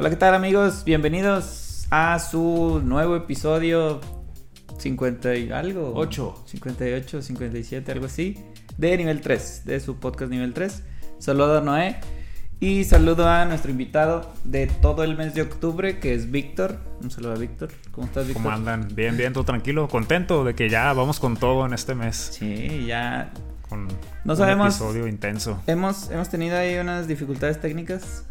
Hola, ¿qué tal amigos? Bienvenidos a su nuevo episodio 50 y algo. 8. 58, 57, algo así. De nivel 3, de su podcast nivel 3. Saludo a Noé. Y saludo a nuestro invitado de todo el mes de octubre, que es Víctor. Un saludo a Víctor. ¿Cómo estás, Víctor? ¿Cómo andan? Bien, bien, todo tranquilo. Contento de que ya vamos con todo en este mes. Sí, ya. Con No sabemos- un episodio intenso. Hemos, hemos tenido ahí unas dificultades técnicas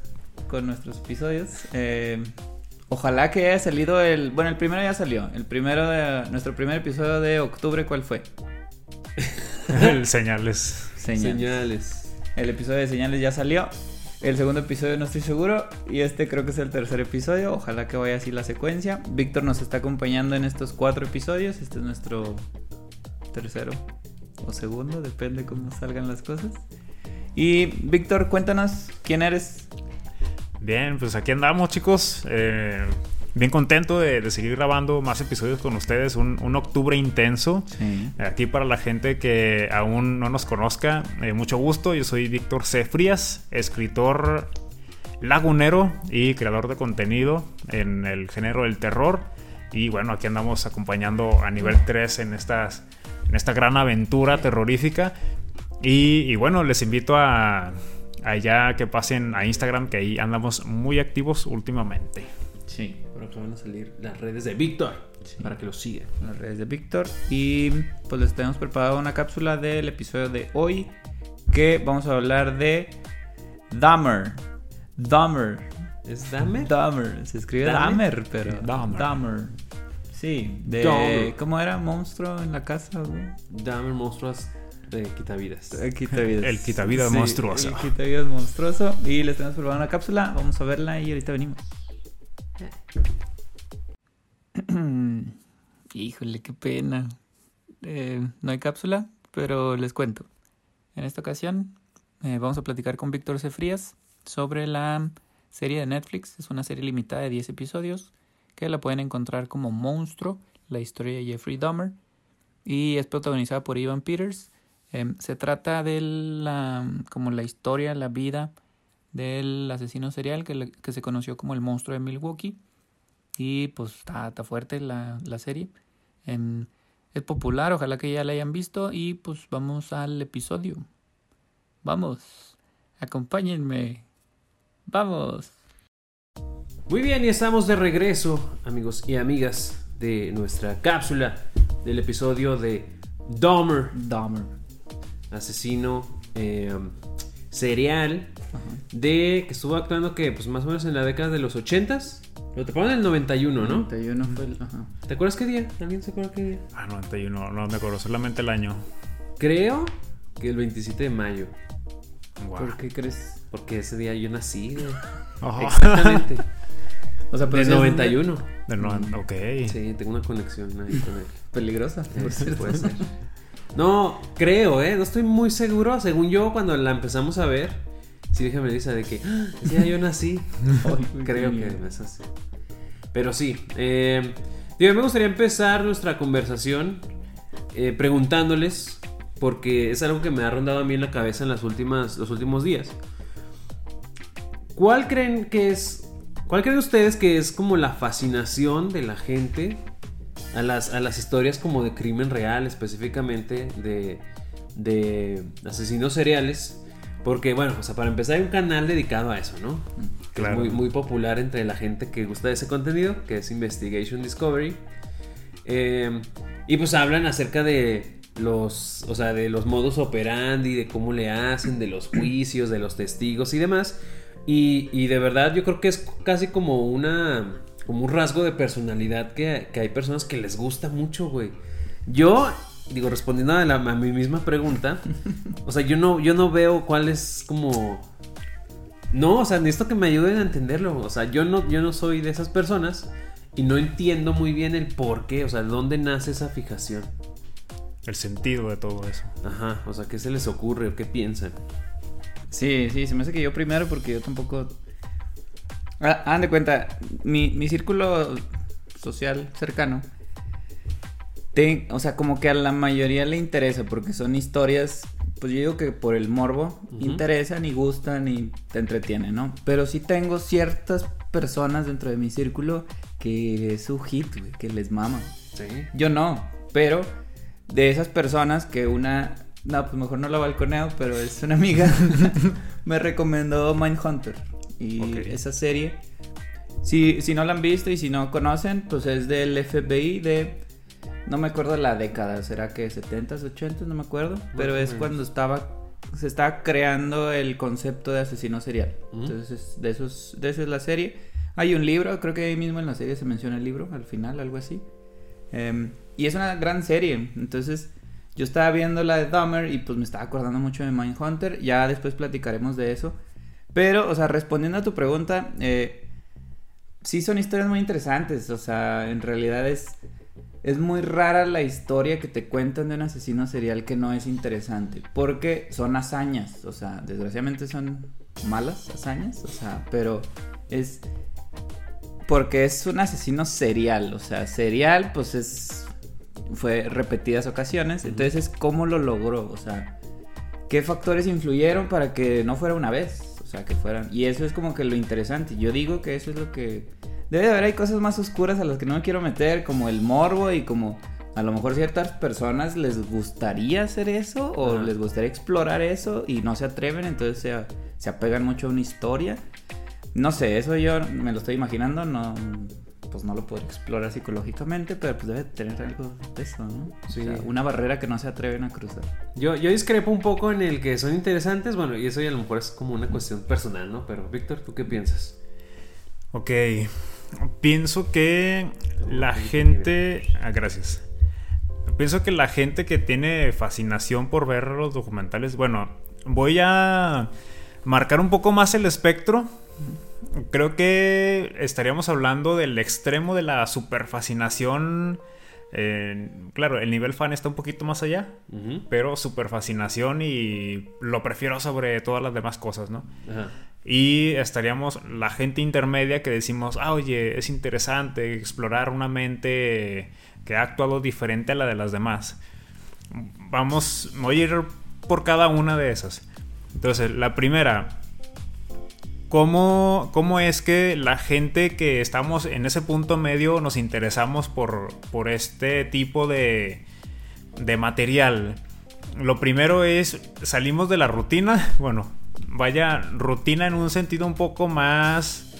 con nuestros episodios. Eh, ojalá que haya salido el. Bueno, el primero ya salió. El primero de. Nuestro primer episodio de octubre, ¿cuál fue? El señales. Señales. Señales. El episodio de señales ya salió. El segundo episodio no estoy seguro. Y este creo que es el tercer episodio. Ojalá que vaya así la secuencia. Víctor nos está acompañando en estos cuatro episodios. Este es nuestro tercero o segundo, depende cómo salgan las cosas. Y Víctor, cuéntanos quién eres. Bien, pues aquí andamos, chicos. Eh, bien contento de, de seguir grabando más episodios con ustedes. Un, un octubre intenso. Sí. Aquí para la gente que aún no nos conozca, eh, mucho gusto. Yo soy Víctor C. Frías, escritor lagunero y creador de contenido en el género del terror. Y bueno, aquí andamos acompañando a nivel 3 en, estas, en esta gran aventura terrorífica. Y, y bueno, les invito a, a ya que pasen a Instagram, que ahí andamos muy activos últimamente. Sí. Por acá van a salir las redes de Víctor. Sí. Para que lo sigan. En las redes de Víctor. Y pues les tenemos preparado una cápsula del episodio de hoy. Que vamos a hablar de Dahmer. Dahmer. ¿Es Dahmer? Dahmer. Se escribe ¿Dahmer? Dahmer, pero. Dahmer. Dahmer. Sí, de. Dahmer. ¿Cómo era? ¿Monstruo en la casa? güey? Dahmer monstruos de quitavidas. El quitavidas. El quitavidas monstruoso. El quitavidas monstruoso. Y les tenemos preparada una cápsula. Vamos a verla y ahorita venimos. Híjole, qué pena. Eh, no hay cápsula, pero les cuento. En esta ocasión eh, vamos a platicar con Víctor C. Frías sobre la serie de Netflix. Es una serie limitada de 10 episodios que la pueden encontrar como Monstruo, la historia de Jeffrey Dahmer. Y es protagonizada por Ivan Peters. Em, se trata de la, como la historia, la vida del asesino serial que, le- que se conoció como el monstruo de Milwaukee. Y pues está, está fuerte la, la serie. Em, es popular, ojalá que ya la hayan visto. Y pues vamos al episodio. Vamos, acompáñenme. Vamos. Muy bien, y estamos de regreso, amigos y amigas, de nuestra cápsula del episodio de Dahmer, Dahmer. Asesino eh, serial, de que estuvo actuando que pues más o menos en la década de los 80s. Lo atraparon en el 91, ¿no? 91 fue el. Ajá. ¿Te acuerdas qué día? ¿Alguien se acuerda qué día? Ah, 91, no me acuerdo, solamente el año. Creo que el 27 de mayo. Guau. ¿Por qué crees? Porque ese día yo nací, güey. Ajá. Exactamente. O sea, Del sí es 91. Del no- ok. Sí, tengo una conexión ahí con él. Peligrosa, por Sí, cierto. puede ser. No, creo, ¿eh? No estoy muy seguro. Según yo, cuando la empezamos a ver, sí dije a Melissa de que "Ah, ese día yo nací. Creo que es así. Pero sí. Eh, digo, me gustaría empezar nuestra conversación eh, preguntándoles, porque es algo que me ha rondado a mí en la cabeza en las últimas, los últimos días. ¿Cuál creen que es ¿Cuál creen ustedes que es como la fascinación de la gente a las, a las historias como de crimen real, específicamente de, de asesinos seriales? Porque, bueno, o sea, para empezar hay un canal dedicado a eso, ¿no? Que Claro. Es muy, muy popular entre la gente que gusta de ese contenido, que es Investigation Discovery. Eh, y pues hablan acerca de los, o sea, de los modos operandi, de cómo le hacen, de los juicios, de los testigos y demás. Y, y de verdad yo creo que es casi como una, como un rasgo de personalidad que, que hay personas que les gusta mucho, güey. Yo, digo, respondiendo a, la- a mi misma pregunta, o sea, yo no, yo no veo cuál es como... No, o sea, necesito que me ayuden a entenderlo. O sea, yo no, yo no soy de esas personas y no entiendo muy bien el por qué, o sea, dónde nace esa fijación. El sentido de todo eso. Ajá, o sea, ¿qué se les ocurre o qué piensan? Sí, sí, se me hace que yo primero porque yo tampoco... Ah, hagan de cuenta, mi, mi círculo social cercano, te- o sea, como que a la mayoría le interesa porque son historias pues yo digo que por el morbo interesan y gustan y te entretienen, ¿no? Pero sí tengo ciertas personas dentro de mi círculo que es su hit, güey, que les mama. Sí. Yo no, pero de esas personas que una, no, pues mejor no la balconeo, pero es una amiga, me recomendó Mindhunter. Y esa serie, si, si no la han visto y si no conocen, pues es del FBI de, no me acuerdo la década, será que 70s, 80s, no me acuerdo, pero es cuando estaba, se estaba creando el concepto de asesino serial. Entonces, de, esos, de eso es la serie. Hay un libro, creo que ahí mismo en la serie se menciona el libro, al final, algo así. Em, y es una gran serie. Entonces, yo estaba viendo la de Dahmer y pues me estaba acordando mucho de Mindhunter. Ya después platicaremos de eso. Pero, o sea, respondiendo a tu pregunta, eh, sí son historias muy interesantes. O sea, en realidad es, es muy rara la historia que te cuentan de un asesino serial que no es interesante. Porque son hazañas. O sea, desgraciadamente son malas hazañas. O sea, pero es porque es un asesino serial, o sea, serial pues es fue repetidas ocasiones, entonces es cómo lo logró, o sea, qué factores influyeron para que no fuera una vez, o sea, que fueran y eso es como que lo interesante. Yo digo que eso es lo que debe de haber hay cosas más oscuras a las que no me quiero meter, como el morbo y como a lo mejor ciertas personas les gustaría hacer eso o Ajá. les gustaría explorar eso y no se atreven, entonces se, se apegan mucho a una historia. No sé, eso yo me lo estoy imaginando, no pues no lo puedo explorar psicológicamente, pero pues debe tener algo de eso, ¿no? Sí. O sea, una barrera que no se atreven a cruzar. Yo, yo discrepo un poco en el que son interesantes, bueno, y eso ya a lo mejor es como una cuestión personal, ¿no? Pero, Víctor, ¿tú qué piensas? Ok. Pienso que la gente. Ah, gracias. Pienso que la gente que tiene fascinación por ver los documentales. Bueno, voy a marcar un poco más el espectro. Creo que estaríamos hablando del extremo de la superfascinación. Eh, claro, el nivel fan está un poquito más allá. Ujú. Pero super fascinación y lo prefiero sobre todas las demás cosas, ¿no? Ajá. Y estaríamos la gente intermedia que decimos, ah, oye, es interesante explorar una mente que ha actuado diferente a la de las demás. Vamos, voy a ir por cada una de esas. Entonces, la primera, ¿cómo, cómo es que la gente que estamos en ese punto medio nos interesamos por, por este tipo de, de material? Lo primero es, salimos de la rutina, bueno, vaya, rutina en un sentido un poco más,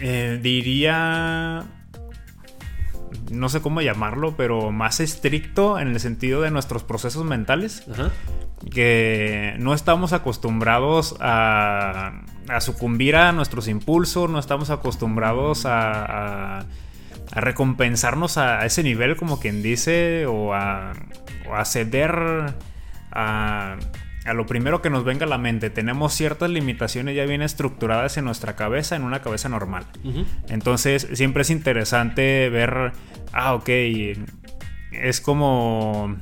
eh, diría, no sé cómo llamarlo, pero más estricto en el sentido de nuestros procesos mentales, Ajá. Que no estamos acostumbrados a, a sucumbir a nuestros impulsos, no estamos acostumbrados a, a- a recompensarnos a, ese nivel, como quien dice, o a, o a ceder a, a lo primero que nos venga a la mente. Tenemos ciertas limitaciones ya bien estructuradas en nuestra cabeza, en una cabeza normal. Entonces siempre es interesante ver, ah, ok, es como,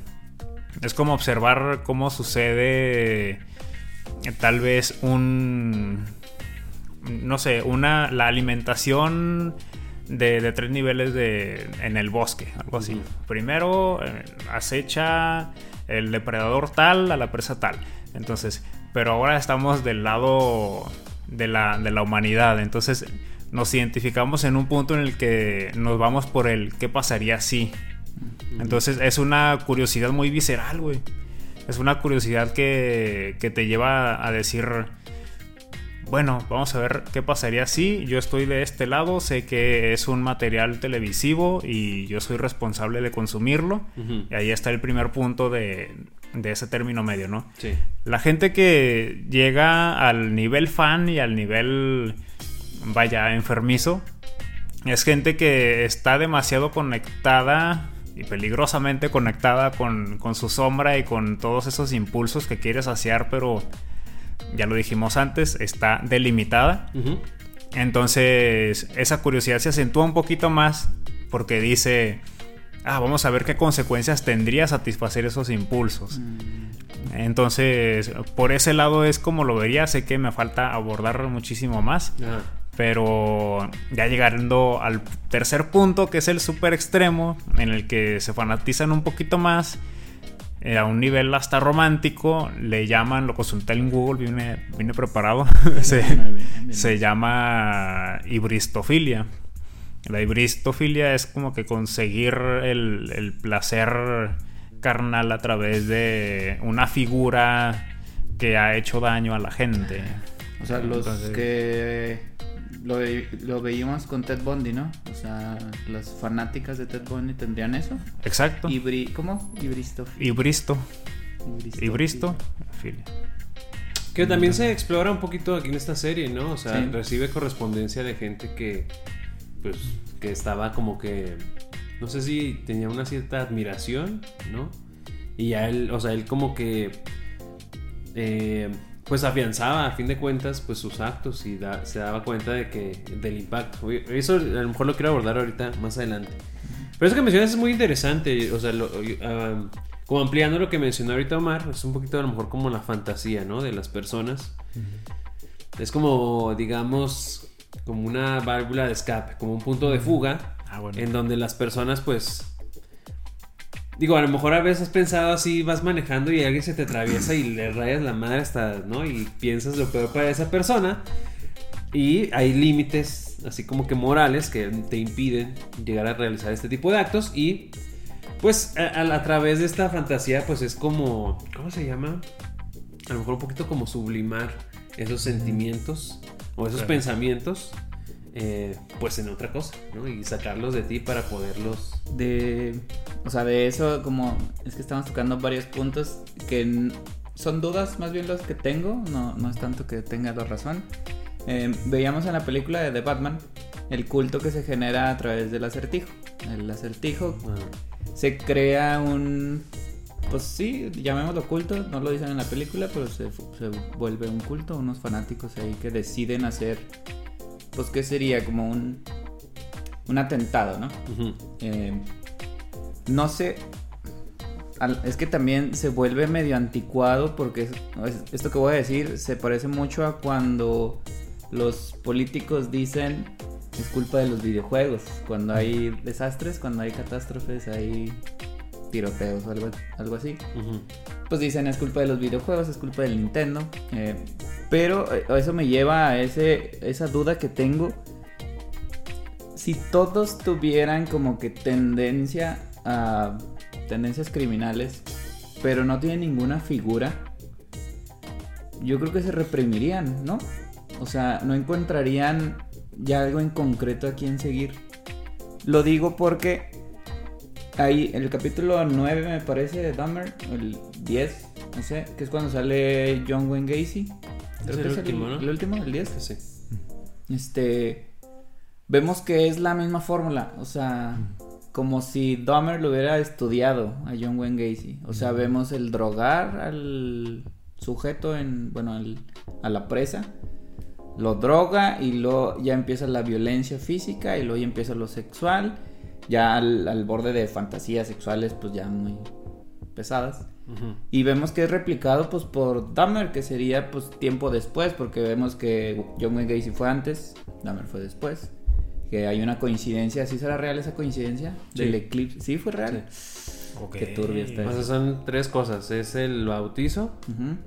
es como observar cómo sucede tal vez un, no sé, una, la alimentación de, de tres niveles de, en el bosque, algo así. Primero eh, acecha el depredador tal a la presa tal. Entonces, pero ahora estamos del lado de la, de la humanidad. Entonces nos identificamos en un punto en el que nos vamos por el qué pasaría si. Entonces es una curiosidad muy visceral, güey. Es una curiosidad que, que te lleva a decir, bueno, vamos a ver qué pasaría si yo estoy de este lado, sé que es un material televisivo y yo soy responsable de consumirlo. Y ahí está el primer punto de, de ese término medio, ¿no? Sí. La gente que llega al nivel fan y al nivel, vaya, enfermizo, es gente que está demasiado conectada y peligrosamente conectada con, con su sombra y con todos esos impulsos que quiere saciar, pero ya lo dijimos antes, está delimitada. Entonces, esa curiosidad se acentúa un poquito más porque dice, ah, vamos a ver qué consecuencias tendría satisfacer esos impulsos. Entonces, por ese lado es como lo vería, sé que me falta abordar muchísimo más. Pero ya llegando al tercer punto, que es el super extremo, en el que se fanatizan un poquito más, eh, a un nivel hasta romántico, le llaman, lo consulté en Google, vine, vine preparado, se, se llama hibristofilia. La hibristofilia es como que conseguir el, el placer carnal a través de una figura que ha hecho daño a la gente. O sea, los Entonces- que lo, ve- lo veíamos con Ted Bundy, ¿no? O sea, las fanáticas de Ted Bundy tendrían eso. Exacto. Ibri ¿Cómo? Ibristofilia. Hibristo. Ibristofilia. Hibristo. filia. Que también se explora un poquito aquí en esta serie, ¿no? O sea, Sí. recibe correspondencia de gente que, pues, que estaba como que, no sé si tenía una cierta admiración, ¿no? Y a él, o sea, él como que, eh, pues afianzaba a fin de cuentas, pues sus actos y da- se daba cuenta de que, del impacto. Eso a lo mejor lo quiero abordar ahorita, más adelante. Pero eso que mencionas es muy interesante, o sea, lo- ah, como ampliando lo que mencionó ahorita Omar, es un poquito a lo mejor como la fantasía, ¿no? De las personas. Es como, digamos, como una válvula de escape, como un punto de fuga, Ah, bueno. en donde las personas, pues... Digo, a lo mejor a veces has pensado así, vas manejando y alguien se te atraviesa y le rayas la madre hasta, ¿no? Y piensas lo peor para esa persona. Y hay límites, así como que morales, que te impiden llegar a realizar este tipo de actos. Y pues a, a- a través de esta fantasía, pues es como, ¿cómo se llama? A lo mejor un poquito como sublimar esos sentimientos o esos Claro. pensamientos, eh, pues en otra cosa, ¿no? Y sacarlos de ti para poderlos... De. O sea, de eso, como. Es que estamos tocando varios puntos que son dudas más bien los que tengo. No, no es tanto que tenga la razón. Eh, veíamos en la película de The Batman el culto que se genera a través del acertijo. El acertijo ah, se crea un. Pues sí, llamémoslo culto, no lo dicen en la película, pero se, se vuelve un culto, unos fanáticos ahí que deciden hacer, pues qué sería como un, un atentado, ¿no? Eh, no sé, es que también se vuelve medio anticuado porque es- es- esto que voy a decir se parece mucho a cuando los políticos dicen es culpa de los videojuegos, cuando hay desastres, cuando hay catástrofes, hay tiroteos o algo, algo así pues dicen es culpa de los videojuegos, es culpa del Nintendo. eh, pero eh, eso me lleva a ese, esa duda que tengo. Si todos tuvieran como que tendencia a tendencias criminales, pero no tienen ninguna figura, yo creo que se reprimirían, ¿no? O sea, no encontrarían ya algo en concreto a quien seguir. Lo digo porque Ahí, en el capítulo 9 me parece de Dahmer, el 10, no sé, que es cuando sale John Wayne Gacy. Creo el que es último, el, ¿no? el último, el 10. Sí. Este, vemos que es la misma fórmula, o sea, como si Dahmer lo hubiera estudiado a John Wayne Gacy. O sea, vemos el drogar al sujeto en, bueno, al- a la presa. Lo droga y luego ya empieza la violencia física y luego ya empieza lo sexual. Ya al, al borde de fantasías sexuales pues ya muy pesadas. Y vemos que es replicado pues por Dahmer, que sería pues tiempo después, porque vemos que John Wayne Gacy fue antes, Dahmer fue después. Que hay una coincidencia, ¿sí será real esa coincidencia? Sí. Del eclipse, ¿sí fue real? Ok. Qué turbio está O sea, son tres cosas. Es el bautizo,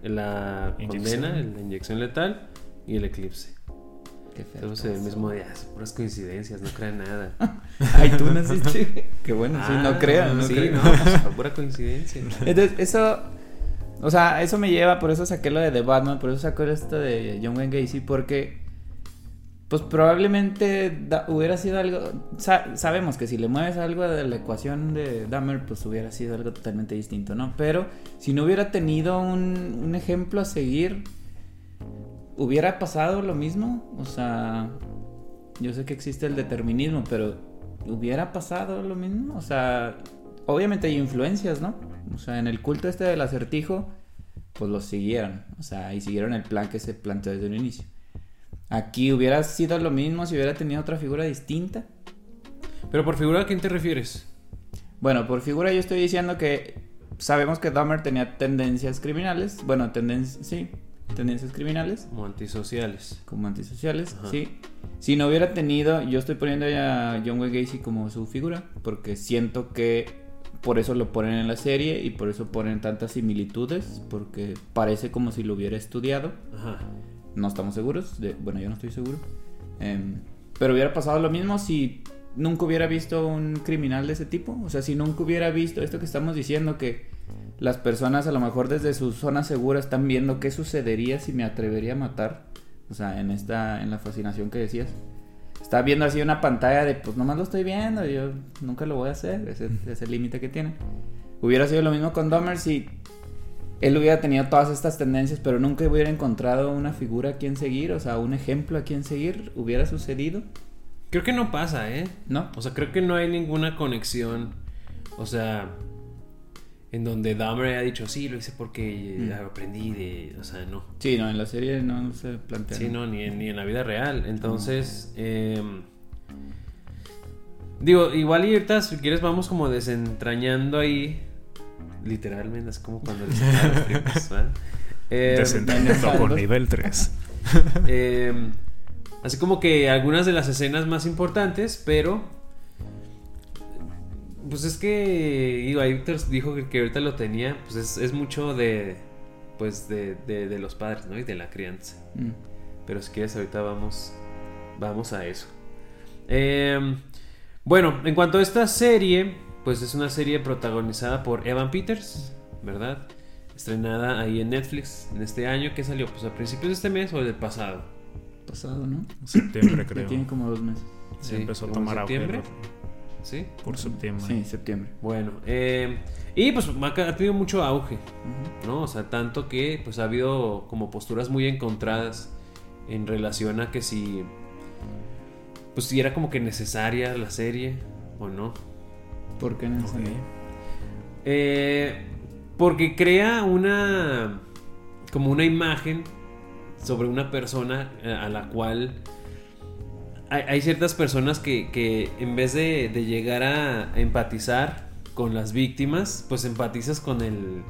la Inyección. condena, la inyección letal y el eclipse. Qué feo. Todos el mismo día. Puras coincidencias, no crean nada. Ay, tú naciste. Qué bueno, sí, Ah, no crean, no sí, crean. no, pues, pura coincidencia. Entonces, eso. O sea, eso me lleva, por eso saqué lo de The Batman, por eso saqué esto de John Wayne Gacy, porque. Pues probablemente da- hubiera sido algo. sa- sabemos que si le mueves algo de la ecuación de Dahmer, pues hubiera sido algo totalmente distinto, ¿no? Pero si no hubiera tenido un, un ejemplo a seguir, ¿hubiera pasado lo mismo? O sea, yo sé que existe el determinismo, pero ¿hubiera pasado lo mismo? O sea, obviamente hay influencias, ¿no? O sea, en el culto este del acertijo, pues lo siguieron. O sea, y siguieron el plan que se planteó desde un inicio. Aquí hubiera sido lo mismo si hubiera tenido otra figura distinta. Pero por figura, ¿a quién te refieres? Bueno, por figura yo estoy diciendo que sabemos que Dahmer tenía tendencias criminales. Bueno, tendencias, sí, tendencias criminales. Como antisociales. como antisociales, Ajá. sí. Si no hubiera tenido, yo estoy poniendo a John Wayne Gacy como su figura, porque siento que por eso lo ponen en la serie y por eso ponen tantas similitudes, porque parece como si lo hubiera estudiado. Ajá. No estamos seguros, de, bueno, yo no estoy seguro. Em, pero hubiera pasado lo mismo si nunca hubiera visto un criminal de ese tipo. O sea, si nunca hubiera visto esto que estamos diciendo, que las personas a lo mejor desde su zona segura están viendo qué sucedería si me atrevería a matar. O sea, en esta, en la fascinación que decías. Está viendo así una pantalla de, pues nomás lo estoy viendo, yo nunca lo voy a hacer, ese es el límite que tiene. Hubiera sido lo mismo con Dahmer si él hubiera tenido todas estas tendencias, pero nunca hubiera encontrado una figura a quien seguir, o sea, un ejemplo a quien seguir, hubiera sucedido. Creo que no pasa, ¿eh? No. O sea, creo que no hay ninguna conexión. O sea, en donde Dahmer haya dicho, sí, lo hice porque Mm. aprendí de. O sea, no. Sí, no, en la serie no se plantea. Sí, no, ni en, ni en la vida real. Entonces, em, digo, igual y ahorita si quieres vamos como desentrañando ahí, literalmente, es como cuando tripas, ¿verdad? Em, Desentrañando con nivel 3. em, así como que algunas de las escenas más importantes, pero... Pues es que, digo, ahí Víctor dijo que, que ahorita lo tenía, pues es, es mucho de, pues de, de, de los padres, ¿no? Y de la crianza. Mm. Pero si quieres, ahorita vamos, vamos a eso. Eh, bueno, en cuanto a esta serie, pues es una serie protagonizada por Evan Peters, ¿verdad? Estrenada ahí en Netflix en este año. ¿Qué salió? Pues a principios de este mes o del pasado. Pasado, ¿no? Septiembre, Ya creo. tiene como dos meses. Sí, empezó a tomar septiembre. ¿Sí? por septiembre. Sí, septiembre. Bueno, eh, y pues ha tenido mucho auge. ¿no? O sea, tanto que pues ha habido como posturas muy encontradas en relación a que si pues si era como que necesaria la serie o no. ¿Por qué sabía? Eh, porque crea una como una imagen sobre una persona eh, a la cual hay, hay ciertas personas que, que en vez de, de llegar a empatizar con las víctimas, pues empatizas con el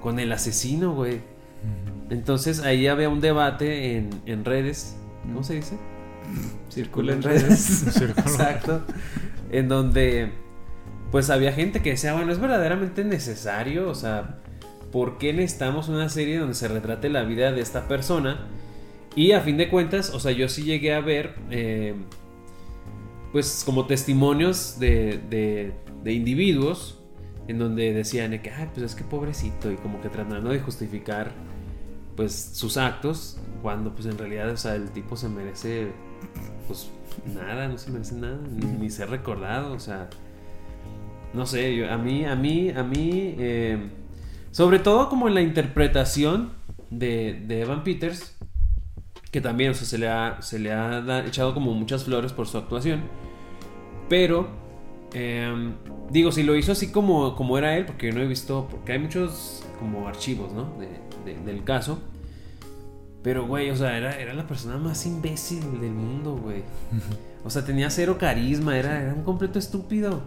con el asesino, güey. Entonces ahí había un debate en, en redes. ¿Cómo se dice? Circula en redes. Exacto. En donde, pues había gente que decía, bueno, es verdaderamente necesario, o sea, ¿por qué necesitamos una serie donde se retrate la vida de esta persona? Y a fin de cuentas, o sea, yo sí llegué a ver, eh, pues como testimonios de, de, individuos en donde decían de que, ay, pues es que pobrecito, y como que tratando de justificar, pues, sus actos, cuando pues en realidad, o sea, el tipo se merece, pues, nada, no se merece nada, ni, ni ser recordado, o sea, no sé, yo- a mí, a mí, a mí, eh, sobre todo como en la interpretación de, de Evan Peters, que también, o sea, se le ha, se le ha da- echado como muchas flores por su actuación, pero, eh, digo, si lo hizo así como, como era él, porque yo no he visto, porque hay muchos como archivos, ¿no? De- de- del caso. Pero, güey, o sea, era, era la persona más imbécil del mundo, güey. O sea, tenía cero carisma, era, era un completo estúpido.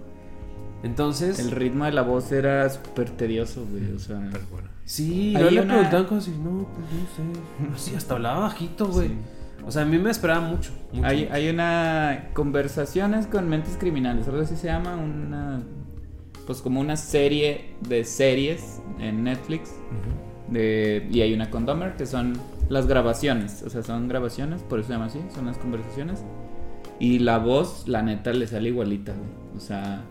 Entonces, El ritmo de la voz era súper tedioso, güey. O sea, Pero bueno. sí, no le una- preguntaban cosas así, no, pues no sé. Así, hasta hablaba bajito, güey. Sí. O sea, a mí me esperaba mucho. mucho. hay, hay una conversaciones con mentes criminales, algo así se llama, una pues como una serie de series en Netflix de, y hay una con Dahmer que son las grabaciones, o sea, son grabaciones, por eso se llama así, son las conversaciones. Y la voz, la neta, le sale igualita, güey. O sea.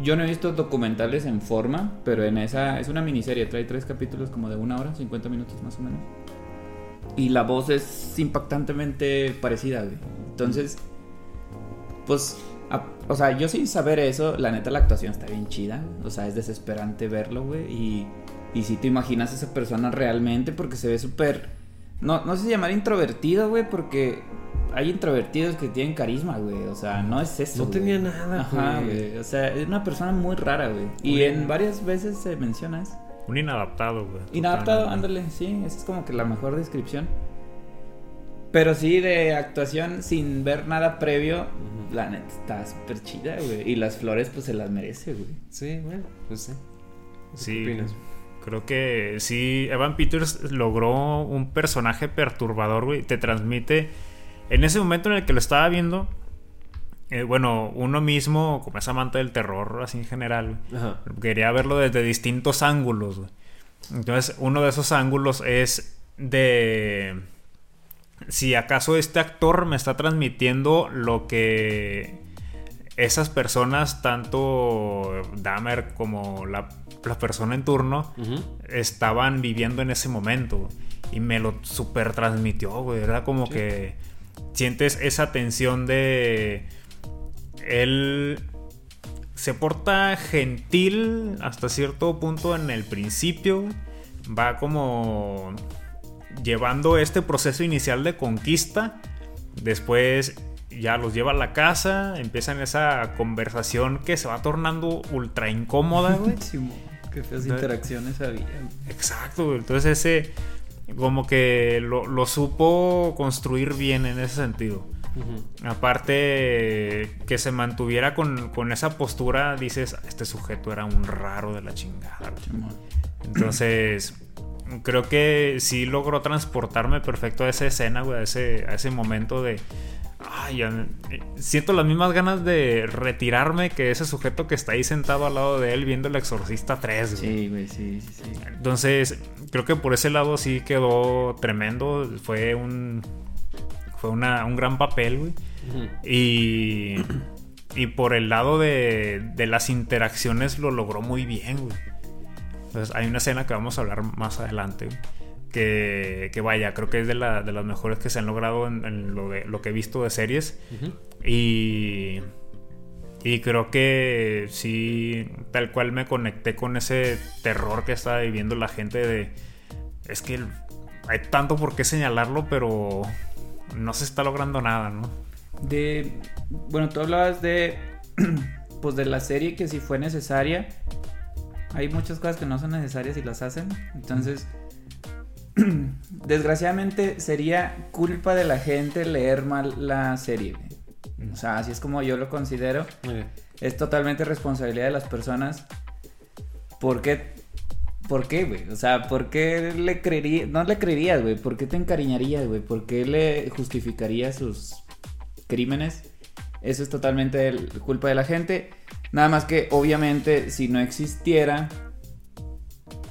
Yo no he visto documentales en forma, pero en esa es una miniserie, trae tres capítulos como de una hora, 50 minutos más o menos. Y la voz es impactantemente parecida, güey. Entonces, pues, o sea, yo sin saber eso, la neta la actuación está bien chida. O sea, es desesperante verlo, güey. Y, y si te imaginas a esa persona realmente, porque se ve súper... No, no sé si llamar introvertido, güey, porque hay introvertidos que tienen carisma, güey. O sea, no es eso. No güey. tenía nada, Ajá, güey. güey. O sea, es una persona muy rara, güey. Y en varias veces se menciona eso. Un inadaptado, güey. Inadaptado, ándale, sí, esa es como que la mejor descripción. Pero sí, de actuación sin ver nada previo, la neta está súper chida, güey. Y las flores, pues se las merece, güey. Sí, bueno, pues sí. Sí, ¿Qué opinas? creo que sí, Evan Peters logró un personaje perturbador, güey. Te transmite, en ese momento en el que lo estaba viendo, eh, bueno, uno mismo, como es amante del terror, así en general, Ajá. quería verlo desde distintos ángulos. güey. Entonces, uno de esos ángulos es de si acaso este actor me está transmitiendo lo que esas personas, tanto Dahmer como la, la persona en turno, estaban viviendo en ese momento. Y me lo super transmitió, güey. Era como Sí. que sientes esa tensión de. Él se porta gentil hasta cierto punto en el principio. Va como llevando este proceso inicial de conquista. Después ya los lleva a la casa. Empiezan esa conversación que se va tornando ultra incómoda, güey. Qué feas interacciones había. Exacto. Entonces ese como que lo, lo supo construir bien en ese sentido. Aparte que se mantuviera con, con esa postura, dices, este sujeto era un raro de la chingada. güey". Simón. Entonces, creo que sí logró transportarme perfecto a esa escena, güey, a ese, a ese momento de... Ay, eh, siento las mismas ganas de retirarme que ese sujeto que está ahí sentado al lado de él viendo El Exorcista 3, güey. Sí, güey, sí, sí, sí. Entonces, creo que por ese lado sí quedó tremendo. Fue un. Fue una- un gran papel, güey. Y. Y por el lado de, de las interacciones lo logró muy bien, güey. Entonces, hay una escena que vamos a hablar más adelante, güey, Que, que vaya, creo que es de, la- de las mejores que se han logrado en, en lo, de, lo que he visto de series. Y, y creo que sí, tal cual me conecté con ese terror que estaba viviendo la gente de... Es que hay tanto por qué señalarlo, pero no se está logrando nada, ¿no? De. Bueno, tú hablabas de. Pues de la serie que si fue necesaria. Hay muchas cosas que no son necesarias y las hacen. Entonces. Desgraciadamente sería culpa de la gente leer mal la serie. O sea, así es como yo lo considero. Es totalmente responsabilidad de las personas. ¿Por qué? ¿Por qué, güey? O sea, ¿por qué le creerías? No le creerías, güey. ¿Por qué te encariñarías, güey? ¿Por qué le justificarías sus crímenes? Eso es totalmente el- culpa de la gente. Nada más que, obviamente, si no existiera,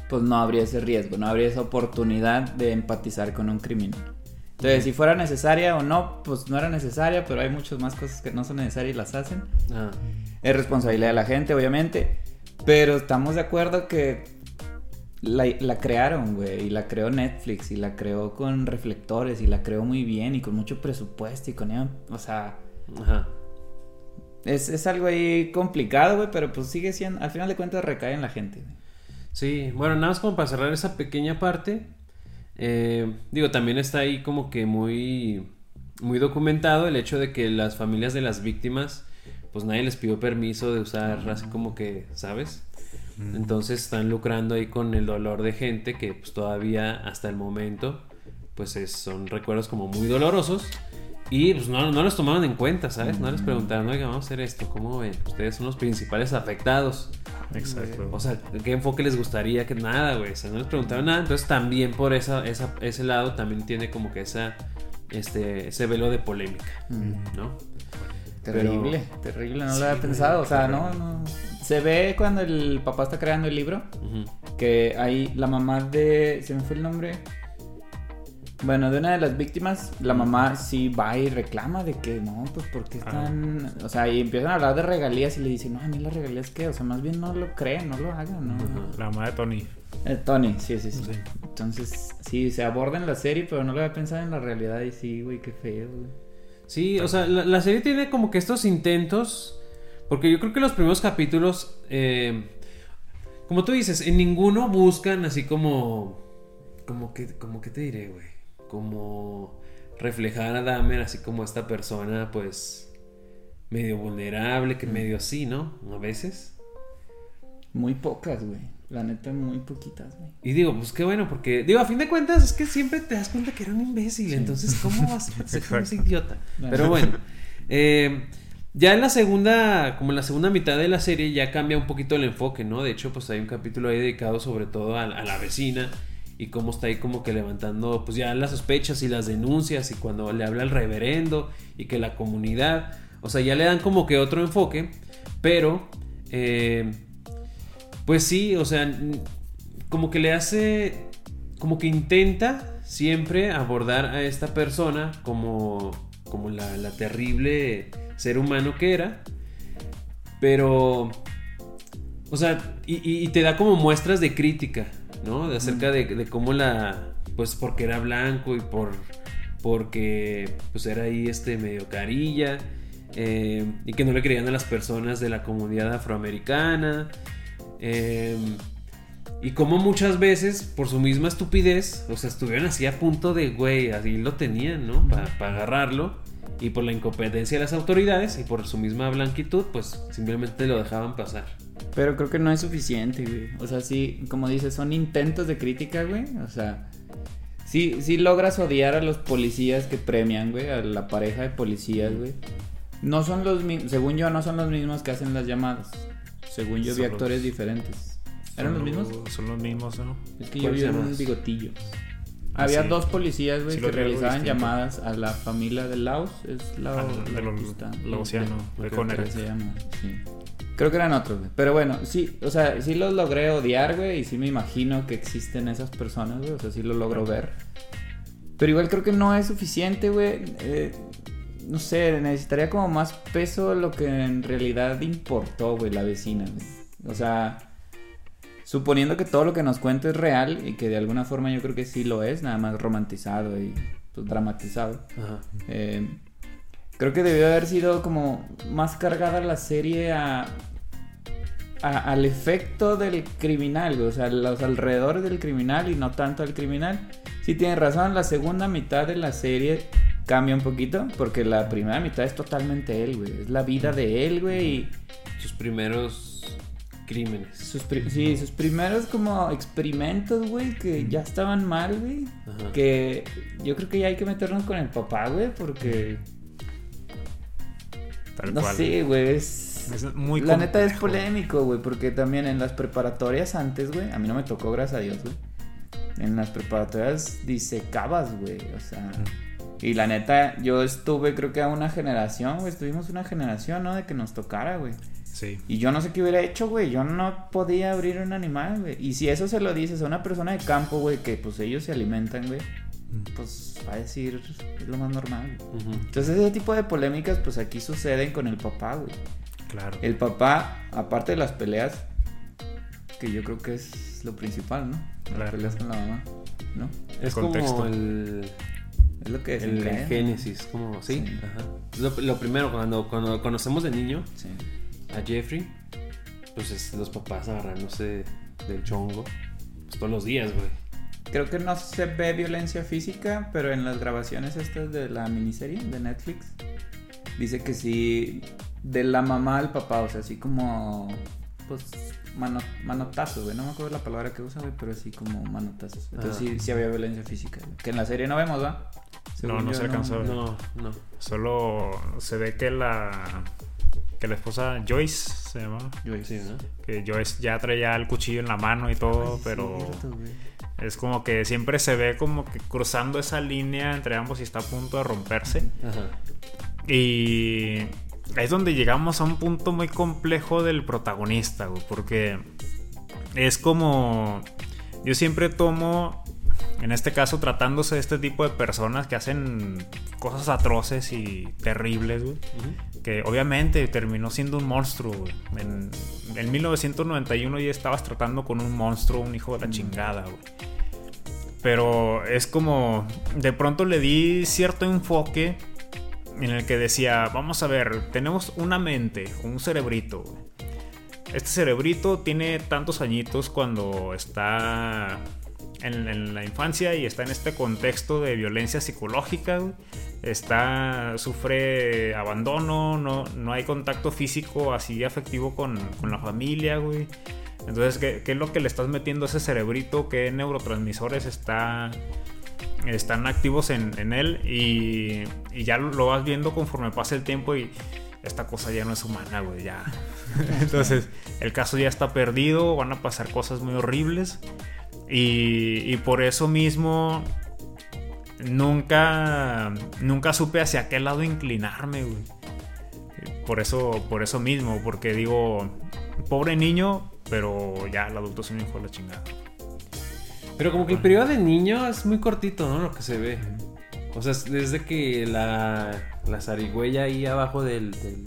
pues no habría ese riesgo, no habría esa oportunidad de empatizar con un criminal. Entonces, si fuera necesaria o no, pues no era necesaria, pero hay muchas más cosas que no son necesarias y las hacen. Ah. Es responsabilidad de la gente, obviamente. Pero estamos de acuerdo que la, la crearon, güey. Y la creó Netflix. Y la creó con reflectores. Y la creó muy bien. Y con mucho presupuesto. Y con... O sea... Ajá. Es, es algo ahí complicado, güey. Pero pues sigue siendo... Al final de cuentas recae en la gente, güey. Sí, bueno, nada más como para cerrar esa pequeña parte. Eh, digo, también está ahí como que muy, muy documentado el hecho de que las familias de las víctimas, pues nadie les pidió permiso de usar así como que, ¿sabes? Entonces están lucrando ahí con el dolor de gente que pues todavía hasta el momento, pues es- son recuerdos como muy dolorosos. Y pues no, no los tomaron en cuenta, ¿sabes? No les preguntaron, oiga, vamos a hacer esto, ¿cómo ven? Ustedes son los principales afectados. Exacto. O sea, ¿qué enfoque les gustaría? Que nada, güey. O sea, no les preguntaron nada. Entonces también por esa, esa, ese lado también tiene como que esa, este, ese velo de polémica, ¿no? Terrible, terrible. No Sí, lo había pensado. O sea, no, terrible. no... Se ve cuando el papá está creando el libro. Que hay la mamá de se me fue el nombre bueno de una de las víctimas la mamá sí va y reclama de que no pues porque están o sea y empiezan a hablar de regalías y le dicen no a mí las regalías qué o sea más bien no lo creen no lo hagan no Ajá. La mamá de Tony. Eh, Tony sí, sí sí Sí. entonces sí se aborda en la serie pero no lo había pensado en la realidad y sí güey qué feo güey Sí, o sea, la, la serie tiene como que estos intentos. Porque yo creo que los primeros capítulos. eh, como tú dices, en ninguno buscan así como. Como que, como que te diré, güey. Como reflejar a Dahmer así como esta persona, pues. Medio vulnerable, que medio así, ¿no? A veces. muy pocas güey la neta muy poquitas güey Y digo, pues qué bueno, porque, digo, a fin de cuentas es que siempre te das cuenta que era un imbécil, entonces, ¿cómo vas a ser ese idiota? Pero bueno, eh, ya en la segunda, como en la segunda mitad de la serie, ya cambia un poquito el enfoque, ¿no? De hecho, pues hay un capítulo ahí dedicado sobre todo a, a la vecina y cómo está ahí como que levantando, pues ya las sospechas y las denuncias y cuando le habla al reverendo y que la comunidad. O sea, ya le dan como que otro enfoque, pero, eh, pues sí, o sea, como que le hace, como que intenta siempre abordar a esta persona como, como la, terrible ser humano que era, pero, o sea, y te da como muestras de crítica, ¿no? De acerca de, de cómo la, pues porque era blanco y por porque pues era ahí este medio carilla eh, y que no le creían a las personas de la comunidad afroamericana eh, y como muchas veces por su misma estupidez o sea estuvieron así a punto de güey así lo tenían no para agarrarlo y por la incompetencia de las autoridades y por su misma blanquitud pues simplemente lo dejaban pasar pero creo que no es suficiente güey o sea sí como dices son intentos de crítica güey o sea Sí, sí logras odiar a los policías que premian, güey, a la pareja de policías, güey. No son los mismos, según yo, no son los mismos que hacen las llamadas. Según yo vi actores diferentes. ¿Eran los mismos? Son los mismos, ¿no? Es que yo vi un bigotillo. Ah, Había dos policías, güey, que realizaban llamadas a la familia de Laos. Es la, ah, de los Laosiano, de Conner. Sí. Creo que eran otros, güey. Pero bueno, sí, o sea, sí los logré odiar, güey. Y sí me imagino que existen esas personas, güey. O sea, sí lo logro ver. Pero igual creo que no es suficiente, güey. Eh, no sé, necesitaría como más peso lo que en realidad importó, güey, la vecina, güey. O sea, suponiendo que todo lo que nos cuenta es real y que de alguna forma yo creo que sí lo es, nada más romantizado y pues, dramatizado. Ajá. Eh, creo que debió haber sido como más cargada la serie a al efecto del criminal, o sea, los alrededores del criminal y no tanto al criminal. Sí tienes razón, la segunda mitad de la serie cambia un poquito, porque la primera mitad es totalmente él, güey. Es la vida de él, güey. Y... Sus primeros crímenes. Sus sí, sus primeros como experimentos, güey, que ya estaban mal, güey. Que yo creo que ya hay que meternos con el papá, güey, porque... no sé, güey, es muy La neta es polémico, güey, porque también en las preparatorias antes, güey, a mí no me tocó, gracias a Dios, güey. En las preparatorias disecabas, güey, o sea. Y la neta, yo estuve, creo que a una generación, güey, estuvimos una generación, ¿no? De que nos tocara, güey. Sí. Y yo no sé qué hubiera hecho, güey. Yo no podía abrir un animal, güey. Y si eso se lo dices a una persona de campo, güey, que pues ellos se alimentan, güey pues va a decir es lo más normal. Entonces ese tipo de polémicas pues aquí suceden con el papá, güey. El papá, aparte de las peleas, que yo creo que es lo principal, ¿no? Las peleas con la mamá, ¿no? Es como el... Es lo que es el, génesis, como, sí, Ajá. Lo, primero, cuando, cuando conocemos de niño a Jeffrey, pues los papás agarrándose del chongo pues, todos los días, güey. Creo que no se ve violencia física, pero en las grabaciones estas de la miniserie de Netflix, dice que sí de la mamá al papá, o sea, así como, pues, mano, manotazos, güey. No me acuerdo la palabra que usa, güey, pero así como manotazos. Entonces sí, sí había violencia física, Que en la serie no vemos, ¿va? no, no se alcanzó No, no. Solo se ve que la que la esposa Joyce se llama. Joyce, ¿no? Que Joyce ya traía el cuchillo en la mano y todo, pero es como que siempre se ve como que cruzando esa línea entre ambos y está a punto de romperse. Ajá. Y es donde llegamos a un punto muy complejo del protagonista, güey, porque es como yo siempre tomo, en este caso tratándose de este tipo de personas que hacen cosas atroces y terribles, güey, que obviamente terminó siendo un monstruo, güey. En, en, 1991 ya estabas tratando con un monstruo, un hijo de la chingada, güey. Pero es como, de pronto le di cierto enfoque en el que decía, vamos a ver, tenemos una mente, un cerebrito. Este cerebrito tiene tantos añitos cuando está en, la infancia y está en este contexto de violencia psicológica. Está, sufre abandono, no, no hay contacto físico así afectivo con, la familia, güey. Entonces, ¿qué, ¿qué, es lo que le estás metiendo a ese cerebrito? ¿Qué neurotransmisores está están activos en, él y, ya lo vas viendo conforme pasa el tiempo y esta cosa ya no es humana, güey, ya. Entonces, el caso ya está perdido, van a pasar cosas muy horribles y, por eso mismo nunca, nunca supe hacia qué lado inclinarme, güey. por eso, por eso mismo, porque digo, pobre niño, pero ya el adulto se me hijo la chingada. Pero como que el periodo de niño es muy cortito, ¿no? Lo que se ve. O sea, desde que la, la zarigüeya ahí abajo del, del-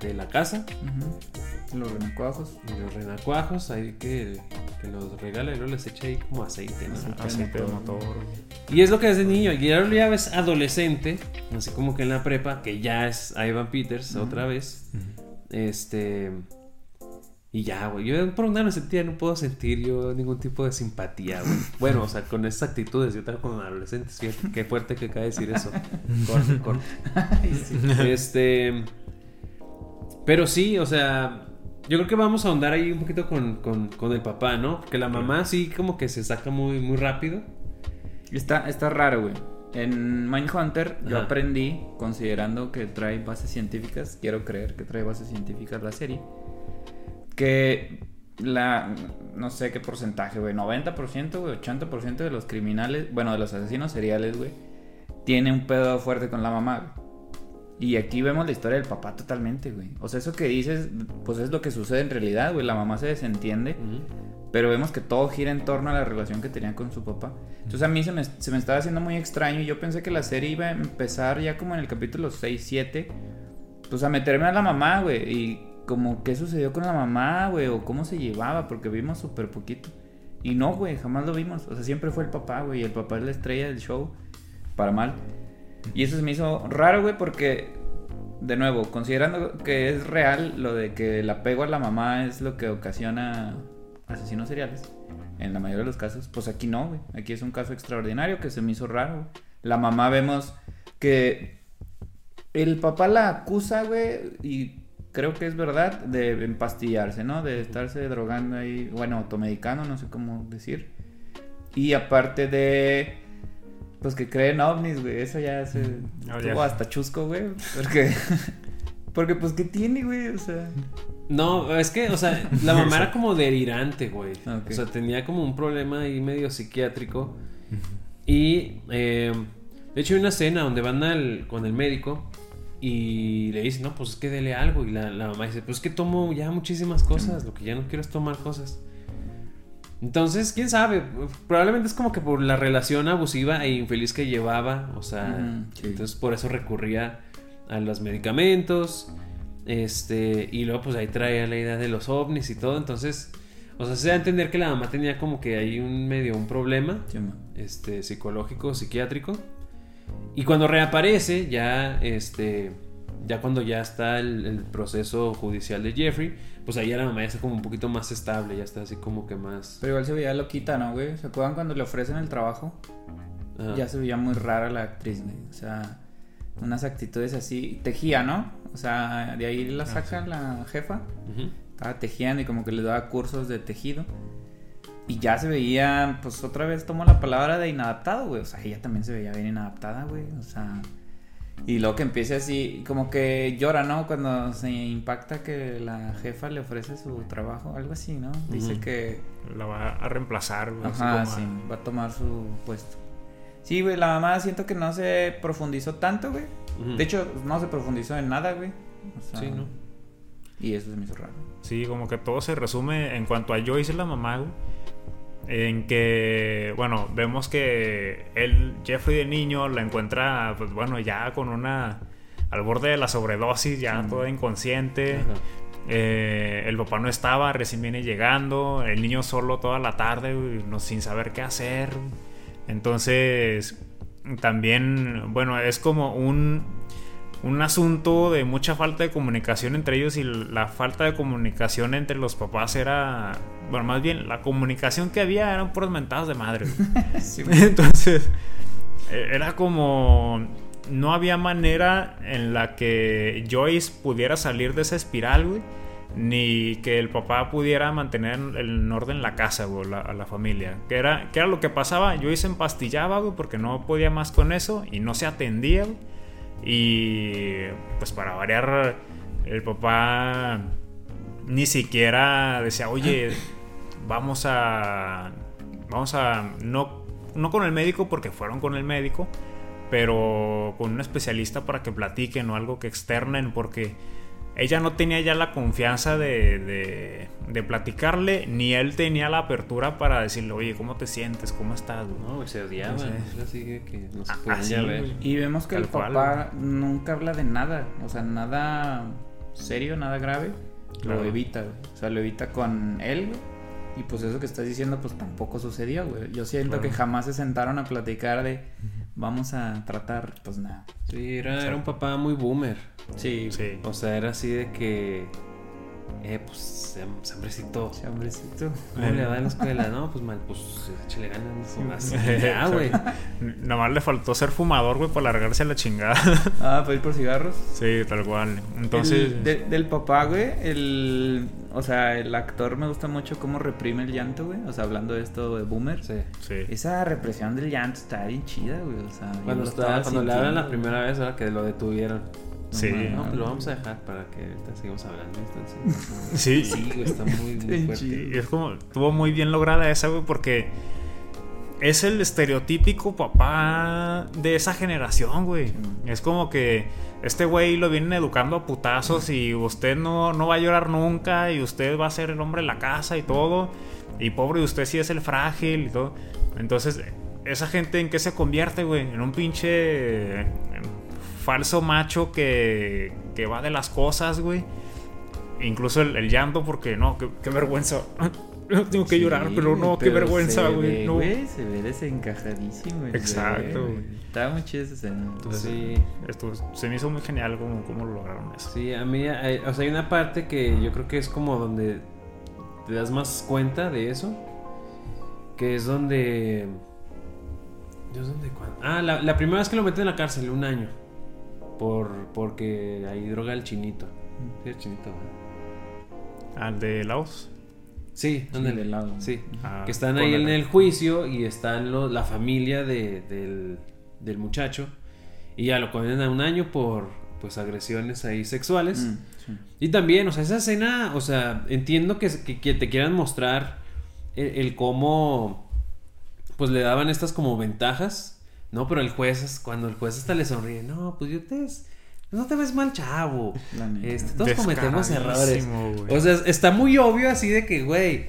de la casa, Ujú. Los renacuajos. los renacuajos, ahí que, que los regala y luego les echa ahí como aceite, ¿no? Aceite. Aceite de motor. Y es lo que es de niño. Y ahora ya ves adolescente, así como que en la prepa, que ya es Ivan Peters otra vez. Este. Y ya, güey. Yo por una adolescente ya no puedo sentir yo ningún tipo de simpatía, güey. Bueno, o sea, con esas actitudes, yo tal con adolescentes. Fíjate, qué fuerte que cae decir eso. Corte, corte. Este. Pero sí, o sea. Yo creo que vamos a ahondar ahí un poquito con, con, con el papá, ¿no? Porque la mamá sí como que se saca muy, muy rápido. Está, está raro, güey. En Mindhunter yo Ajá. aprendí, considerando que trae bases científicas, quiero creer que trae bases científicas la serie, que la, no sé qué porcentaje, güey, 90%, güey, 80% de los criminales, bueno, de los asesinos seriales, güey, tiene un pedo fuerte con la mamá, güey. Y aquí vemos la historia del papá totalmente, güey. O sea, eso que dices, pues es lo que sucede en realidad, güey. La mamá se desentiende. Pero vemos que todo gira en torno a la relación que tenía con su papá. Entonces a mí se me, se me estaba haciendo muy extraño y yo pensé que la serie iba a empezar ya como en el capítulo 6, 7. Pues a meterme a la mamá, güey. Y como qué sucedió con la mamá, güey. O cómo se llevaba, porque vimos súper poquito. Y no, güey, jamás lo vimos. O sea, siempre fue el papá, güey. Y el papá es la estrella del show. Para mal. Y eso se me hizo raro, güey, porque, de nuevo, considerando que es real lo de que el apego a la mamá es lo que ocasiona asesinos seriales, en la mayoría de los casos, pues aquí no, güey. Aquí es un caso extraordinario que se me hizo raro. güey. La mamá vemos que el papá la acusa, güey, y creo que es verdad, de empastillarse, ¿no? De estarse drogando ahí, bueno, automedicando, no sé cómo decir. Y aparte de pues que creen ovnis, güey. Eso ya se. Oh, hasta chusco, güey. Porque. Porque, pues, ¿qué tiene, güey? O sea. No, es que, o sea, la mamá era como delirante, güey. Ok. O sea, tenía como un problema ahí medio psiquiátrico. Y, eh, de hecho, hay una escena donde van al, con el médico y le dicen, no, pues es que dele algo. Y la, la mamá dice, pues es que tomo ya muchísimas cosas. Lo que ya no quiero es tomar cosas. Entonces, quién sabe, probablemente es como que por la relación abusiva e infeliz que llevaba, o sea, sí. entonces por eso recurría a los medicamentos, este, y luego pues ahí traía la idea de los ovnis y todo, entonces, o sea, se da a entender que la mamá tenía como que ahí un medio, un problema, Sí, este, psicológico, psiquiátrico, y cuando reaparece, ya, este, ya cuando ya está el, el proceso judicial de Jeffrey, pues ahí ya la mamá ya está como un poquito más estable, ya está así como que más... Pero igual se veía loquita, ¿no, güey? ¿Se acuerdan cuando le ofrecen el trabajo? Ajá. Ya se veía muy rara la actriz, güey. O sea, unas actitudes así. Tejía, ¿no? O sea, de ahí la saca la jefa. Estaba tejiendo y como que le daba cursos de tejido. Y ya se veía, pues otra vez tomó la palabra de inadaptado, güey. O sea, ella también se veía bien inadaptada, güey. O sea. Y luego que empiece así, como que llora, ¿no? Cuando se impacta que la jefa le ofrece su trabajo, algo así, ¿no? Dice que La va a reemplazar, güey, así Ajá, sí, va a tomar su puesto. Sí, güey, la mamá siento que no se profundizó tanto, güey. De hecho, no se profundizó en nada, güey. O sea, Sí, ¿no? Y eso se me hizo raro. Sí, como que todo se resume en cuanto a Joyce la mamá, güey, En que, bueno, vemos que él, Jeffrey de niño, la encuentra, pues bueno, ya con una. al borde de la sobredosis, ya Mm. toda inconsciente. Ajá. Eh, el papá no estaba, recién viene llegando. El niño solo toda la tarde, no, sin saber qué hacer. Entonces, también, bueno, es como un, un asunto de mucha falta de comunicación entre ellos y la falta de comunicación entre los papás era, bueno, más bien la comunicación que había eran puras mentadas de madre. Sí. Entonces, eh, era como. No había manera en la que Joyce pudiera salir de esa espiral, güey. Ni que el papá pudiera mantener en orden la casa, güey, la- a la familia. Que era, que era lo que pasaba. Joyce empastillaba, güey, porque no podía más con eso y no se atendía, güey. Y pues para variar, el papá ni siquiera decía, oye, vamos a. Vamos a. No, no con el médico, porque fueron con el médico. pero con un especialista para que platiquen o algo que externen, porque ella no tenía ya la confianza de, de, de platicarle, ni él tenía la apertura para decirle, oye, ¿cómo te sientes? ¿Cómo estás? güey?". No, güey, se odiaban. No sé. es así que- que no se Ah, podían así, ya güey. ver. Y vemos que Tal el cual, papá nunca habla de nada, o sea, nada serio, nada grave, Claro. lo evita, güey. o sea, lo evita con él, güey. Y pues eso que estás diciendo, pues tampoco sucedió, güey. Yo siento Claro. que jamás se sentaron a platicar de vamos a tratar, pues nada. Sí, era, era un papá muy boomer. Sí, Sí. O sea, era así de que. Eh, pues, sí, hombrecito. ¿Cómo le va en la escuela? No, pues mal, pues échale ganas. güey. ya, güey. Nada más le faltó ser fumador, güey, para largarse a la chingada. Ah, para ir por cigarros. sí, tal cual. Entonces, El- de- del papá, güey, el... O sea, el actor me gusta mucho cómo reprime el llanto, güey. O sea, hablando de esto de Boomer. Sí. sí. Esa represión del llanto está bien chida, güey. O sea, Cuando, estaba cuando le hablan la primera vez, ahora que lo detuvieron. Sí. No, lo vamos a dejar para que ahorita sigamos hablando. Entonces, Sí, sí, güey, está muy, muy fuerte. es como, estuvo muy bien lograda esa, güey, porque es el estereotípico papá de esa generación, güey. Es como que este güey lo vienen educando a putazos y usted no, no va a llorar nunca y usted va a ser el hombre de la casa y todo. Y pobre, usted sí es el frágil y todo. Entonces, esa gente en qué se convierte, güey? En un pinche falso macho que, que va de las cosas, güey. Incluso el, el llanto, porque no, qué, qué vergüenza. Tengo que Sí, llorar, pero no, qué vergüenza, güey. ve, No. Se ve desencajadísimo. Exacto, güey. Estaba muy chida esa escena. Entonces, Sí. esto se me hizo muy genial cómo, cómo lo lograron eso. Sí, a mí, hay- o sea, hay una parte que yo creo que es como donde te das más cuenta de eso. Que es donde. Dios, ¿dónde? cuándo? Ah, la, la primera vez que lo meten en la cárcel, un año. Por, porque hay droga al chinito. Sí, el chinito. Al de Laos. Sí, Sí, ándale. de lado. Sí. Ah, Que están ahí en el- el juicio y están lo- la familia de- del, del muchacho. Y ya lo condenan a un año por pues agresiones ahí sexuales. Mm, sí. Y también, o sea, esa escena, o sea, entiendo que, que- que te quieran mostrar el, el cómo, pues le daban estas como ventajas, ¿no? Pero el juez, cuando el juez hasta le sonríe, no, pues yo te... No te ves mal, chavo. La neta. Este, todos cometemos errores. O sea, está muy obvio así de que, güey,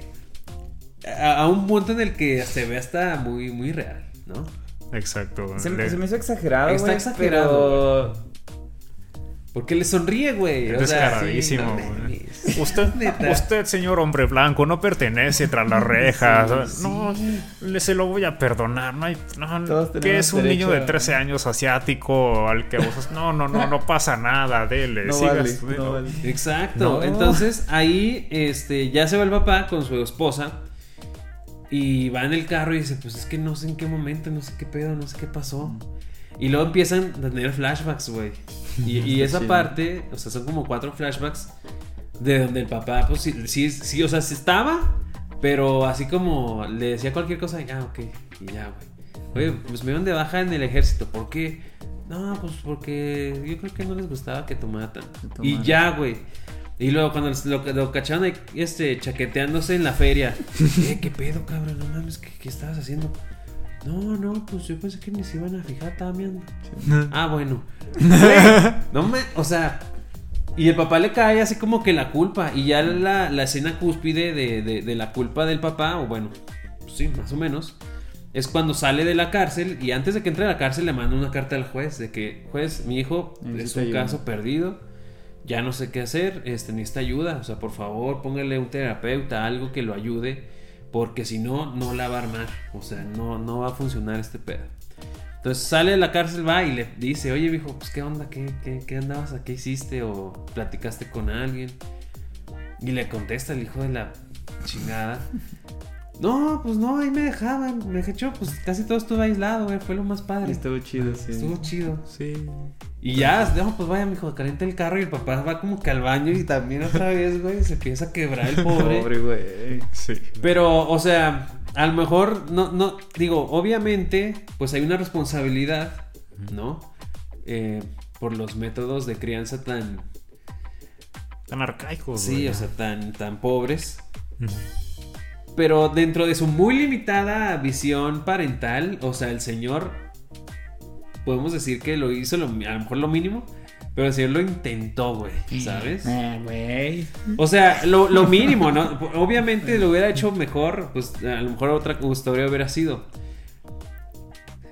a, a un punto en el que se ve hasta muy, muy real, ¿no? Exacto. Se, Le- se me hizo exagerado, Está exagerado, Pero... Porque le sonríe, güey. O sea, Descaradísimo, no güey. mames. Usted, usted, señor hombre blanco, no pertenece tras las rejas. Sí, no, le se lo voy a perdonar. No hay, no, que es un niño de derecho a- 13 años asiático al que vos. No, no, no, no pasa nada. Dele, No siga vale, estudiando. no vale. Exacto. No. Entonces ahí este, ya se va el papá con su esposa. Y va en el carro y dice, pues es que no sé en qué momento, no sé qué pedo, no sé qué pasó. Y luego empiezan a tener flashbacks, güey. Y, y esa Sí. parte, o sea, son como cuatro flashbacks de donde el papá, pues sí, sí, sí, o sea, sí estaba, pero así como le decía cualquier cosa, ya, ok, y ya, güey. Oye, pues me dieron de baja en el ejército, ¿por qué? No, pues porque yo creo que no les gustaba que tomara tanto. Y ya, güey. Y luego cuando lo, lo cacharon ahí, este, chaqueteándose en la feria. eh, ¿qué pedo, cabrón? No mames, ¿qué, qué estabas haciendo? No, no, pues yo pensé que ni se iban a fijar, estaba meando. Ah, bueno. No me, o sea, y el papá le cae así como que la culpa. Y ya la, la escena cúspide de, de- de la culpa del papá, o bueno, pues sí, más o menos, es cuando sale de la cárcel y antes de que entre a la cárcel le manda una carta al juez de que, juez, mi hijo es un ayuda. caso perdido, ya no sé qué hacer, este, necesita ayuda, o sea, por favor, póngale un terapeuta, algo que lo ayude, porque si no, no la va a armar, o sea, no, no va a funcionar este pedo. Entonces sale de la cárcel, va y le dice, oye, viejo, pues qué onda, qué, qué, qué andabas, qué hiciste o platicaste con alguien. Y le contesta el hijo de la chingada. No, pues no, ahí me dejaban. Me dejé, yo, pues casi todo estuve aislado, güey. Fue lo más padre. Estuvo chido, sí. Estuvo chido. Sí. Y ya, no, pues vaya, mijo, calienta el carro y el papá va como que al baño y también otra vez, güey, se empieza a quebrar el pobre. Pobre, güey. Sí. Pero, o sea, a lo mejor, no, no, digo, obviamente, pues hay una responsabilidad, ¿no? Eh, por los métodos de crianza tan, Tan arcaicos, sí, güey. o sea, tan, tan pobres. Pero dentro de su muy limitada visión parental, o sea, el señor podemos decir que lo hizo lo- a lo mejor lo mínimo, pero el señor lo intentó, güey, ¿sabes? Eh, güey. O sea, lo, lo mínimo, ¿no? Obviamente lo hubiera hecho mejor, pues a lo mejor otra historia hubiera sido.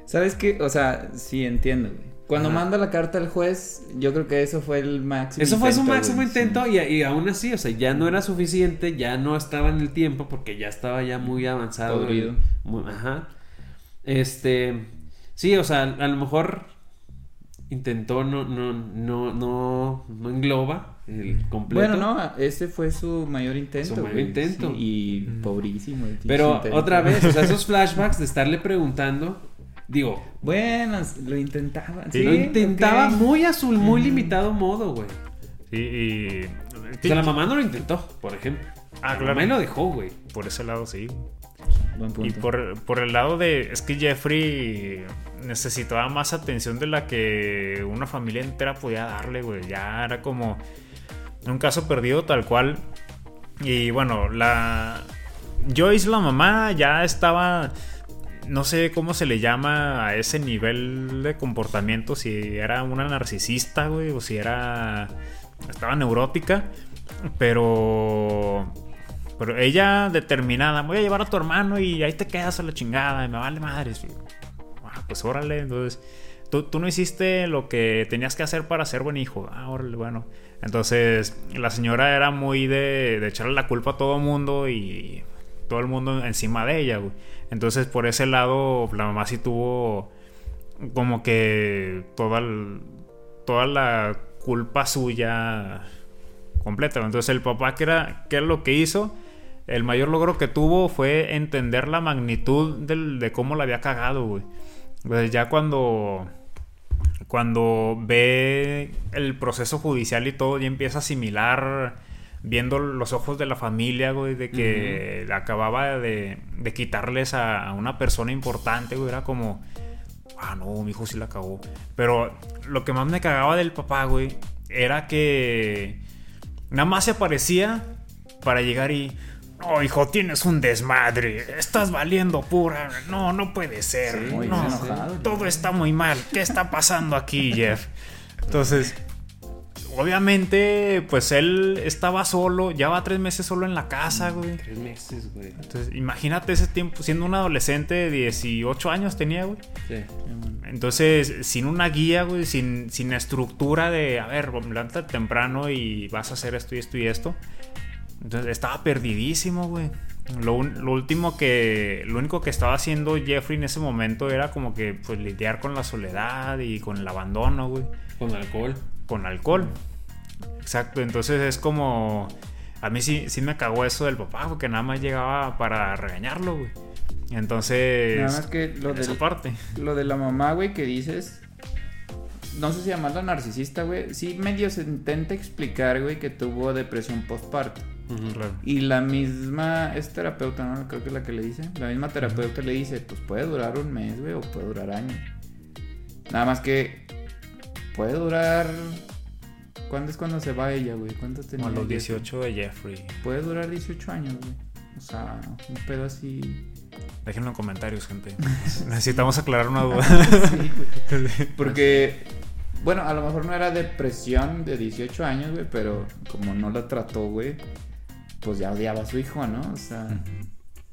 ¿Sabes qué? O sea, sí entiendo, güey. Cuando Ajá. manda la carta al juez, yo creo que eso fue el máximo. Eso fue su intento, máximo güey, intento y, y aún así, o sea, ya no era suficiente, ya no estaba en el tiempo porque ya estaba ya muy avanzado. Podrido. Muy- ajá. Este, sí, o sea, a lo mejor intentó, no, no, no, no, no engloba el completo. Bueno, no, ese fue su mayor intento. Su mayor güey, intento. sí, y pobrísimo. el pinche Pero intento. otra vez, o sea, esos flashbacks de estarle preguntando, digo, Bueno, lo intentaba. Sí, lo intentaba muy a su muy limitado modo, güey. Sí, y. O sea, la mamá no lo intentó, por ejemplo. Ah, La claro. mamá y lo dejó, güey. Por ese lado, sí. Buen punto. Y por, por el lado de. Es que Jeffrey necesitaba más atención de la que una familia entera podía darle, güey. Ya era como un caso perdido tal cual. Y bueno, la. Joyce, la mamá, ya estaba. No sé cómo se le llama a ese nivel de comportamiento. Si era una narcisista, güey, o si era. Estaba neurótica. Pero. Pero ella determinada, voy a llevar a tu hermano y ahí te quedas a la chingada, y me vale madres. Y, ah, pues órale, entonces. Tú, tú no hiciste lo que tenías que hacer para ser buen hijo. Ah, órale, bueno. Entonces, la señora era muy de, de echarle la culpa a todo el mundo y todo el mundo encima de ella, güey. Entonces, por ese lado, la mamá sí tuvo como que toda, el- toda la culpa suya completa. Entonces, el papá, ¿qué era, qué era lo que hizo? El mayor logro que tuvo fue entender la magnitud del- de cómo la había cagado, güey. Pues ya cuando cuando ve el proceso judicial y todo y empieza a asimilar viendo los ojos de la familia, güey, de que acababa de, de quitarles a, a una persona importante, güey, era como, ah, no, mi hijo sí la cagó. Pero lo que más me cagaba del papá, güey, era que nada más se aparecía para llegar y, no, hijo, tienes un desmadre, estás valiendo pura, no, no puede ser, muy no, enojado. todo está muy mal, ¿qué está pasando aquí, Jeff? Entonces, obviamente, pues él estaba solo, ya va tres meses solo en la casa, güey. Tres meses, güey. Entonces, imagínate ese tiempo, siendo un adolescente de 18 años tenía, güey. Sí. Entonces, sin una guía, güey, sin, sin estructura de, a ver, levántate temprano y vas a hacer esto y esto y esto. Entonces, estaba perdidísimo, güey. Lo, último que, lo único que estaba haciendo Jeffrey en ese momento era como que, pues, lidiar con la soledad y con el abandono, güey Con alcohol. con alcohol. Exacto, entonces es como... A mí sí, sí me cagó eso del papá, porque nada más llegaba para regañarlo, güey. Entonces... Nada más que lo en esa parte. Lo de la mamá, güey, que dices. No sé si llamarla narcisista, güey. Sí, medio se intenta explicar, güey, que tuvo depresión postparto. Claro. Y la misma. Es terapeuta, ¿no? Creo que es la que le dice. La misma terapeuta le dice: Pues puede durar un mes, güey, o puede durar años. Nada más que. Puede durar. ¿Cuándo es cuando se va ella, güey? ¿Cuánto tenía? Como a los Jeffrey? 18 de Jeffrey. Puede durar 18 años, güey. O sea, un pedo así. Déjenlo en comentarios, gente. Necesitamos aclarar una duda. Sí, güey. Porque, bueno, a lo mejor no era depresión de 18 años, güey, pero como no la trató, güey, pues ya odiaba a su hijo, ¿no? O sea,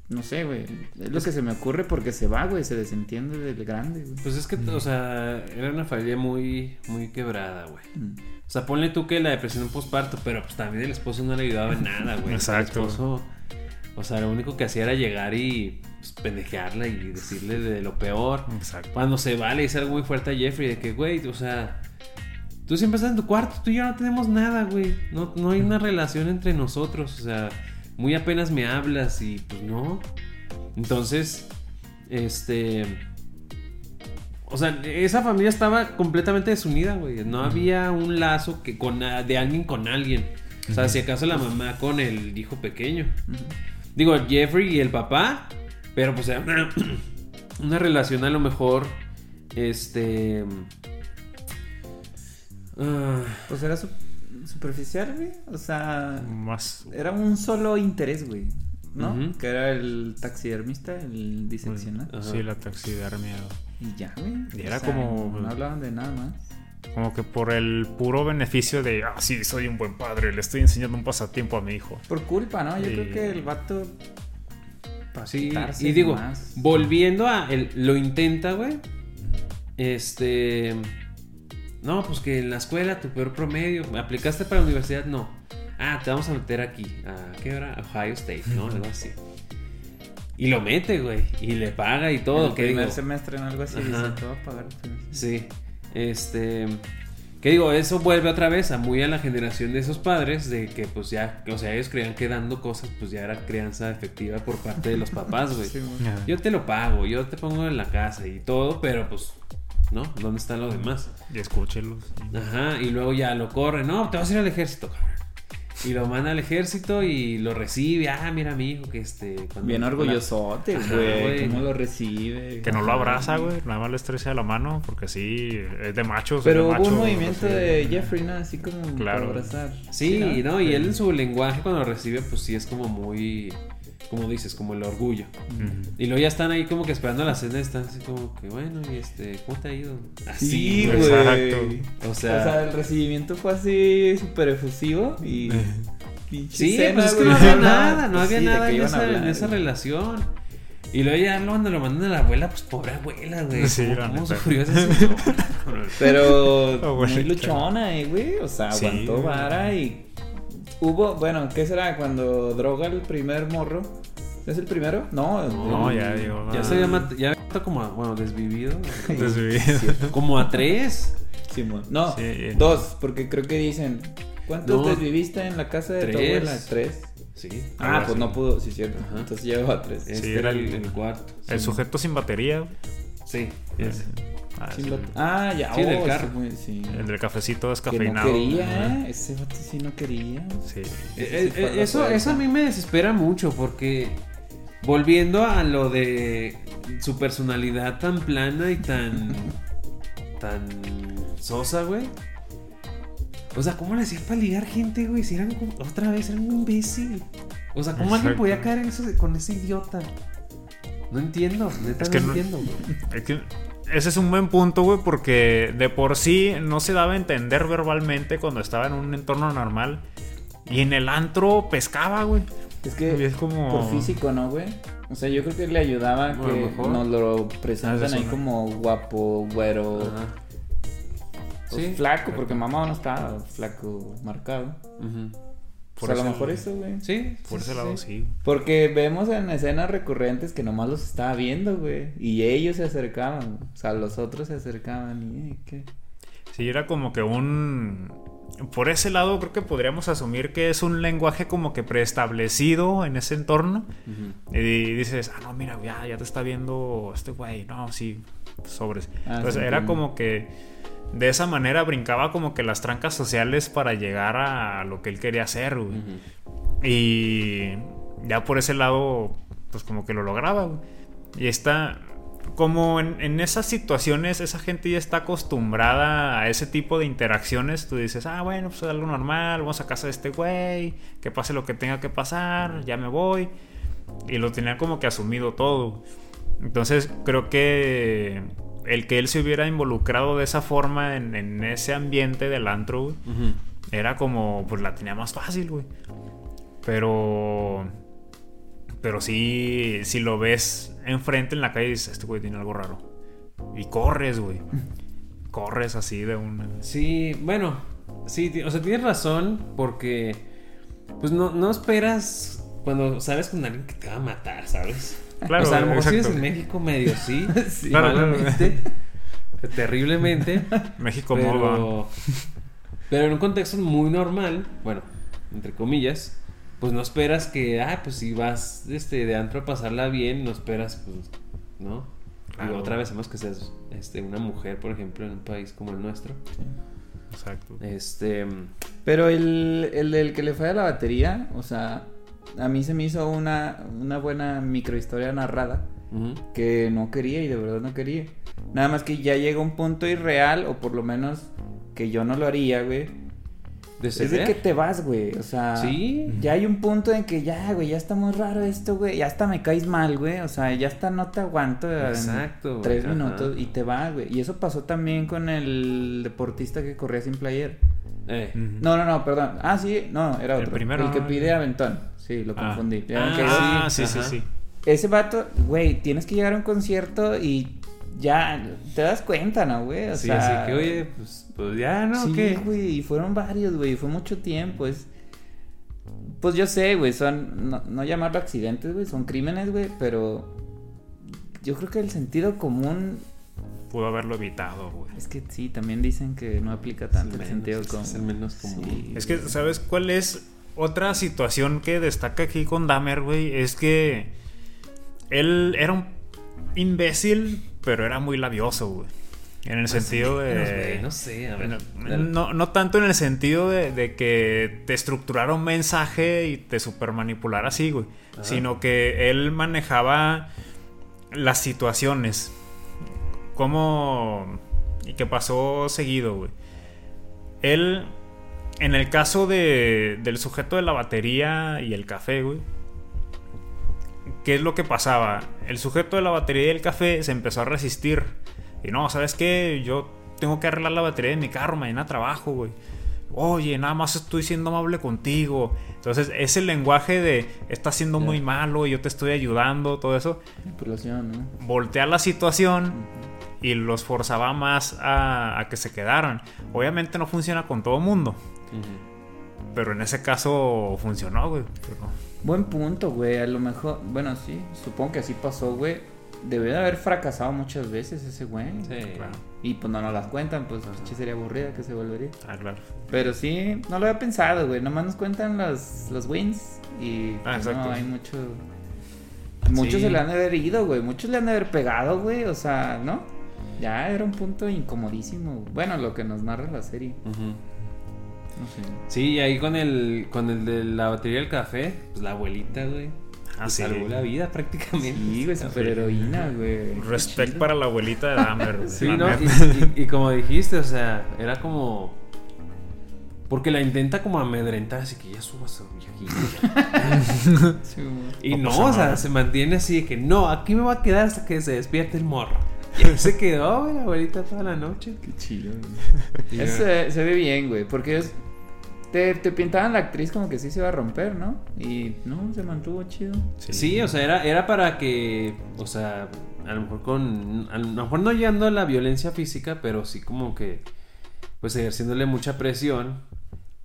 no sé, güey. Es lo que se me ocurre porque se va, güey, se desentiende del grande, güey. Pues es que, o sea, era una familia muy, muy quebrada, güey. Mm. O sea, ponle tú que la depresión postparto, pero pues también el esposo no le ayudaba en nada, güey. Exacto. El esposo, o sea, lo único que hacía era llegar y pues, pendejearla y decirle de lo peor. Exacto. Cuando se va, le dice algo muy fuerte a Jeffrey de que, güey, o sea, tú siempre estás en tu cuarto, tú y yo no tenemos nada, güey. No, no hay una relación entre nosotros, o sea, muy apenas me hablas y pues no. Entonces, este... O sea, esa familia estaba completamente desunida, güey. No había un lazo que con de alguien con alguien. O sea, si acaso la mamá con el hijo pequeño. Digo, Jeffrey y el papá, pero pues era una, una relación a lo mejor, este... ah, Pues era su- superficial, güey. O sea, Más. era un solo interés, güey. ¿no? Que era el taxidermista, el diseccional. Ajá. Sí, la taxidermia. Y ya, güey. Y O era sea, como- No hablaban de nada más. Como que por el puro beneficio de, ah, sí, soy un buen padre, le estoy enseñando un pasatiempo a mi hijo. Por culpa, ¿no? Yo Y- creo que el vato. Sí, y digo, más. volviendo a. el- lo intenta, güey. Este. No, pues que en la escuela tu peor promedio. ¿Aplicaste para la universidad? No. Ah, te vamos a meter aquí. ¿A qué hora? Ohio State, ¿no? Algo así. Y lo mete, güey. Y le paga y todo. el que primer digo, semestre en algo así. Dice, te voy a pagar. el primer semestre". Sí. Este. Que digo, eso vuelve otra vez a muy a la generación de esos padres de que pues ya, o sea, ellos creían que dando cosas pues ya era crianza efectiva por parte de los papás, güey. Sí. Yo te lo pago, yo te pongo en la casa y todo, pero pues, ¿no? ¿Dónde están los demás? Y escúchelos. Ajá, y luego ya lo corre, no, te vas a ir al ejército, cabrón. Y lo manda al ejército y lo recibe, ah, mira mi hijo que este... cuando- Bien orgullosote, Ajá, güey. ¿Cómo lo recibe? Que no lo abraza, güey. Nada más le estresa la mano, porque sí, es de machos. Pero de hubo macho, un movimiento de Jeffrey, ¿no? Así como Claro. para abrazar. Sí, no, y él en su lenguaje cuando lo recibe, pues sí es como muy, como dices, como el orgullo. Y luego ya están ahí como que esperando la cena, están así como que, bueno, y este, ¿cómo te ha ido? Así, Sí, güey. Exacto. O O sea, sea, el recibimiento fue así súper efusivo y... sí, cena, pues es que no había nada, no Pues había sí, ¿de nada en esa, en hablar, esa güey? relación. Y luego ya cuando lo mandan a la abuela, pues pobre abuela, güey. Sí, ¿Cómo, sufrió esa? Pero muy luchona, eh, güey. O sea, Sí, aguantó vara y hubo, bueno, ¿qué será? Cuando droga el primer morro. ¿Es el primero? No, No, el- ya digo. ya ah, se matado, ya matado como a, bueno, desvivido. desvivido. como a tres. Simón. No, Sí, eh. dos, porque creo que dicen. ¿Cuántos No. desviviste en la casa de tu Tres. abuela? Tres. Sí. Ah, pues no pudo, sí, cierto. Ajá. Entonces llegó a tres. Este Sí, era era el, cuarto. El Sí. sujeto sin batería. Sí, ese. Ah, sí. Ah, ya. Sí, oh, del ese carro. güey, sí. El del cafecito Que no descafeinado. Quería, ¿eh? Ese vato sí no quería. Sí. Eh, sí eh, eso, eso a mí me desespera mucho porque volviendo a lo de su personalidad tan plana y tan tan sosa, güey. O sea, ¿cómo le hacían para ligar gente, güey? Si eran como- otra vez eran un imbécil. O sea, ¿cómo alguien podía caer en eso de- con ese idiota? No entiendo, neta Es no, que no- entiendo, güey. Es que ese es un buen punto, güey, porque de por sí no se daba a entender verbalmente cuando estaba en un entorno normal. Y en el antro pescaba, güey. Es Y que es como. por físico, ¿no, güey? O sea, yo creo que le ayudaba A lo que mejor. nos lo Ah, presentan ahí no. como guapo, güero, Ajá. pues, Sí. flaco, porque mamá no estaba flaco marcado. Pues Por a lo mejor eso, güey. Sí, Por sí, ese lado, sí. sí. Porque vemos en escenas recurrentes que nomás los estaba viendo, güey. Y ellos se acercaban. O sea, los otros se acercaban y, "Eh, ¿qué? Sí, era como que un... Por ese lado creo que podríamos asumir que es un lenguaje como que preestablecido en ese entorno. Ujú. Y dices, ah, no, mira, ya, ya te está viendo este güey. No, sí, sobres. Ah, Entonces era como que de esa manera brincaba como que las trancas sociales para llegar a lo que él quería hacer, güey. Y ya por ese lado, pues como que lo lograba, güey. Y está, como en, en esas situaciones, esa gente ya está acostumbrada a ese tipo de interacciones. Tú dices, ah, bueno, pues es algo normal, vamos a casa de este güey, que pase lo que tenga que pasar, ya me voy. Y lo tenía como que asumido todo. Entonces creo que el que él se hubiera involucrado de esa forma en, en ese ambiente del antro, güey, era como, pues la tenía más fácil, güey. Pero. Pero sí, si lo ves enfrente en la calle, dices, este güey tiene algo raro. Y corres, güey. Corres así de una. Sí, bueno, sí, o sea, tienes razón porque pues no, no esperas cuando sabes con alguien que te va a matar, ¿sabes? Claro, o sea, a lo mejor si eres en México medio sí, Sí, Claro, terriblemente, México pero, pero en un contexto muy normal, bueno, entre comillas, pues no esperas que, ah, pues si vas este, de antro a pasarla bien, no esperas, pues, ¿no? Y otra vez sabemos que seas este, una mujer, por ejemplo, en un país como el nuestro. Exacto. Este. Pero el, el del que le falla la batería, o sea, a mí se me hizo una, una buena microhistoria narrada que no quería y de verdad no quería. Nada más que ya llega un punto irreal, o por lo menos que yo no lo haría, güey. de Es de que te vas, güey. O sea, Sí. ya hay un punto en que ya, güey, ya está muy raro esto, güey. Ya hasta me caes mal, güey. O sea, ya hasta no te aguanto Exacto, güey, tres ajá. minutos y te vas, güey. Y eso pasó también con el deportista que corría sin player. Eh. No, no, no, perdón. Ah, sí, no, era El otro. primero, El que pide aventón. Sí, lo Ah. confundí. Ah, que- ah, sí, sí, sí, ajá. sí. Ese vato, güey, tienes que llegar a un concierto y ya te das cuenta, ¿no, güey? O sí, sea, así que, oye, pues, pues ya, ¿no? Sí, ¿Qué? güey, y fueron varios, güey, fue mucho tiempo, es... Pues yo sé, güey, son, no, no llamarlo accidentes, güey, son crímenes, güey, pero yo creo que el sentido común, Pudo haberlo evitado, güey. es que sí, también dicen que no aplica tanto el menos, sentido común. es el menos común. Sí, Es que, ¿sabes cuál es otra situación que destaca aquí con Dahmer, güey? Es que él era un imbécil, pero era muy labioso, güey. En el sentido Menos, de... no sé, a ver. No, dale. no, no tanto en el sentido de, de que te estructurara un mensaje y te supermanipulara así, güey. Ajá. Sino que él manejaba las situaciones. Cómo... Y que pasó seguido, güey. Él, en el caso de, del sujeto de la batería y el café, güey. ¿Qué es lo que pasaba? El sujeto de la batería y el café se empezó a resistir. Y no, ¿sabes qué? Yo tengo que arreglar la batería de mi carro, mañana trabajo, güey. Oye, nada más estoy siendo amable contigo. Entonces, ese lenguaje de estás siendo muy malo y yo te estoy ayudando, todo eso, manipulación, ¿no? voltea la situación y los forzaba más a, a que se quedaran. Obviamente no funciona con todo mundo, Pero en ese caso funcionó, güey. Pero- Buen punto, güey, a lo mejor, bueno, sí, supongo que así pasó, güey. Debe de haber fracasado muchas veces ese güey. Sí. Claro. Y pues no nos las cuentan, pues che sería aburrida que se volvería. Ah, claro. Pero sí, no lo había pensado, güey. Nomás nos cuentan los, los wins y Ah, pues, exacto. no, hay mucho... Muchos Sí. se le han de haber ido, güey. Muchos le han de haber pegado, güey. O sea, ¿no? Ya era un punto incomodísimo. Bueno, lo que nos narra la serie. No Sí, y ahí con el, con el de la batería del café, pues la abuelita, güey. Ah, sí. salvó la vida prácticamente. Sí, güey, superheroína, güey. Respect para la abuelita de Dahmer, güey. Sí, ¿no? Y, y- y como dijiste, o sea, era como. Porque la intenta como amedrentar, así que ya subas a güey. Y No o sea, se mantiene así de que no, aquí me va a quedar hasta que se despierte el morro. Y ahí se quedó, güey, la abuelita toda la noche. Qué chido, güey. Eso se, se ve bien, güey. Porque es... Te, te pintaban la actriz como que sí se iba a romper, ¿no? Y no, se mantuvo chido. Sí, o sea, era, era para que, o sea, a lo mejor con, a lo mejor no llegando a la violencia física, pero sí como que, pues ejerciéndole mucha presión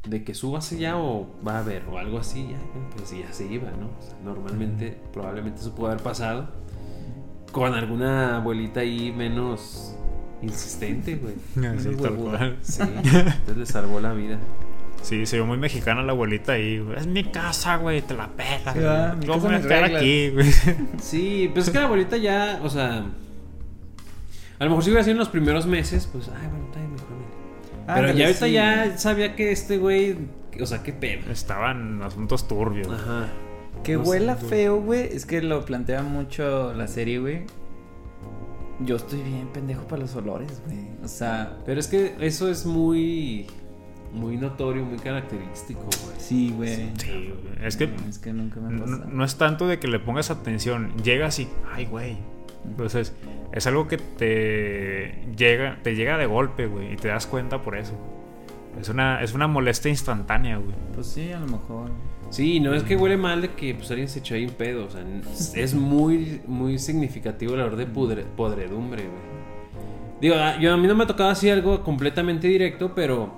de que súbase ya o va a haber o algo así, ya, pues ya se iba, ¿no? O sea, normalmente, probablemente eso pudo haber pasado con alguna abuelita ahí menos insistente, güey. Sí, Menos tal huevuda. cual. Sí, entonces le salvó la vida. Sí, se vio muy mexicana la abuelita ahí, güey. Es mi casa, güey, te la pelas. Sí, mi Yo voy a reglas. aquí, güey. Sí, pues es que la abuelita ya, o sea, a lo mejor si hubiera sido en los primeros meses, pues, ay, bueno, está bien, mejor. mira. Pero ya ahorita sí. ya sabía que este güey, o sea, qué pedo. Estaban asuntos turbios. Ajá. Que No huela feo, güey. Es que lo plantea mucho la serie, güey. Yo estoy bien pendejo para los olores, güey. O sea, Pero es que eso es muy, muy notorio, muy característico, güey. sí, güey. Sí, güey. Es que No, es que nunca me no, no es tanto de que le pongas atención. Llegas y, ay, güey. Entonces, es algo que te llega, te llega de golpe, güey, y te das cuenta por eso. Es una, es una molestia instantánea, güey. Pues sí, a lo mejor. Sí, no es que huele mal de que pues alguien se echó ahí un pedo, o sea, es muy, muy significativo el olor de pudre- podredumbre, güey. Digo, a- yo a mí no me ha tocado así algo completamente directo, pero